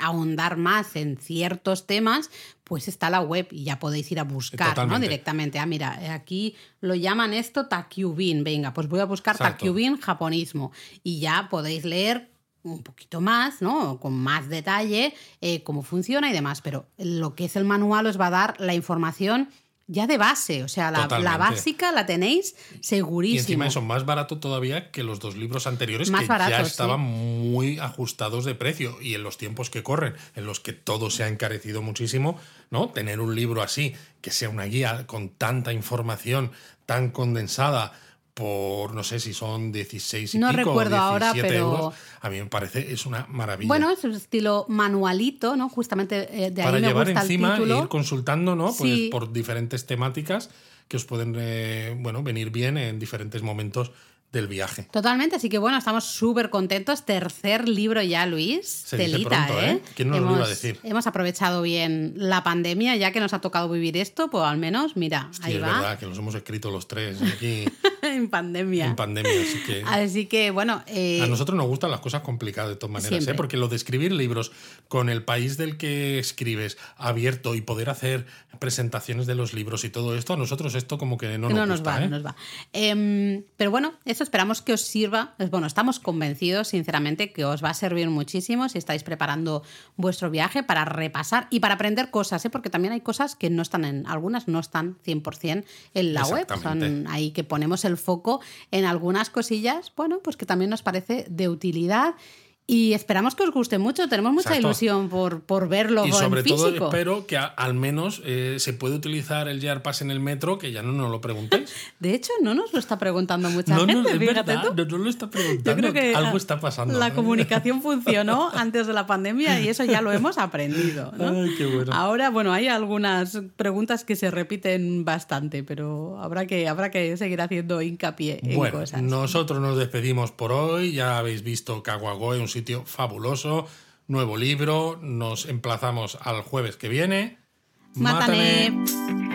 [SPEAKER 2] ahondar más en ciertos temas, pues está la web y ya podéis ir a buscar ¿no? directamente. Ah, mira, aquí lo llaman esto Takyubin. Venga, pues voy a buscar Takyubin japonismo y ya podéis leer un poquito más, ¿no? Con más detalle, eh, cómo funciona y demás. Pero lo que es el manual os va a dar la información ya de base, o sea, la, básica la tenéis segurísimo. Y
[SPEAKER 1] encima eso, más barato todavía que los dos libros anteriores que ya estaban muy ajustados de precio y en los tiempos que corren, en los que todo se ha encarecido muchísimo, ¿no? Tener un libro así, que sea una guía con tanta información tan condensada, por no sé si son 16 y no pico, recuerdo ahora, pero euros, a mí me parece es una maravilla.
[SPEAKER 2] Bueno, es un estilo manualito, ¿no? Justamente eh, de ahí
[SPEAKER 1] Para
[SPEAKER 2] me
[SPEAKER 1] llevar
[SPEAKER 2] gusta
[SPEAKER 1] encima
[SPEAKER 2] el
[SPEAKER 1] e ir consultando, ¿no? Pues por diferentes temáticas que os pueden eh, bueno, venir bien en diferentes momentos del viaje.
[SPEAKER 2] Totalmente, así que bueno, estamos súper contentos. Tercer libro ya, Luis.
[SPEAKER 1] Se Telita, pronto, ¿eh? ¿Quién nos
[SPEAKER 2] hemos,
[SPEAKER 1] lo iba a decir?
[SPEAKER 2] Hemos aprovechado bien la pandemia, ya que nos ha tocado vivir esto, pues al menos, mira, ahí
[SPEAKER 1] es
[SPEAKER 2] va.
[SPEAKER 1] verdad que los hemos escrito los tres aquí.
[SPEAKER 2] en pandemia.
[SPEAKER 1] En pandemia, así que.
[SPEAKER 2] Así que, bueno. Eh,
[SPEAKER 1] a nosotros nos gustan las cosas complicadas de todas maneras, ¿eh? Porque lo de escribir libros con el país del que escribes abierto y poder hacer presentaciones de los libros y todo esto, a nosotros esto como que no, nos,
[SPEAKER 2] va.
[SPEAKER 1] ¿eh?
[SPEAKER 2] No nos va. Em, pero bueno, eso esperamos que os sirva. Bueno, estamos convencidos, sinceramente, que os va a servir muchísimo si estáis preparando vuestro viaje para repasar y para aprender cosas, ¿eh? porque también hay cosas que no están en, algunas no están 100% en la web. Son ahí que ponemos el foco en algunas cosillas, bueno, pues que también nos parece de utilidad y esperamos que os guste mucho, tenemos mucha ilusión por, por verlo. Y sobre todo
[SPEAKER 1] espero que al menos eh, se puede utilizar el Jar Pass en el metro, que ya no nos lo preguntéis.
[SPEAKER 2] De hecho, no nos lo está preguntando mucha gente, no, fíjate tú.
[SPEAKER 1] No, lo está preguntando. Yo creo que algo está pasando.
[SPEAKER 2] La ¿eh? comunicación funcionó antes de la pandemia y eso ya lo hemos aprendido.
[SPEAKER 1] Ay, qué bueno.
[SPEAKER 2] Ahora, bueno, hay algunas preguntas que se repiten bastante, pero habrá que, habrá que seguir haciendo hincapié en
[SPEAKER 1] bueno,
[SPEAKER 2] cosas.
[SPEAKER 1] Nosotros nos despedimos por hoy, ya habéis visto Kawagoe, un sitio fabuloso, nuevo libro, nos emplazamos al jueves que viene.
[SPEAKER 2] Mátane.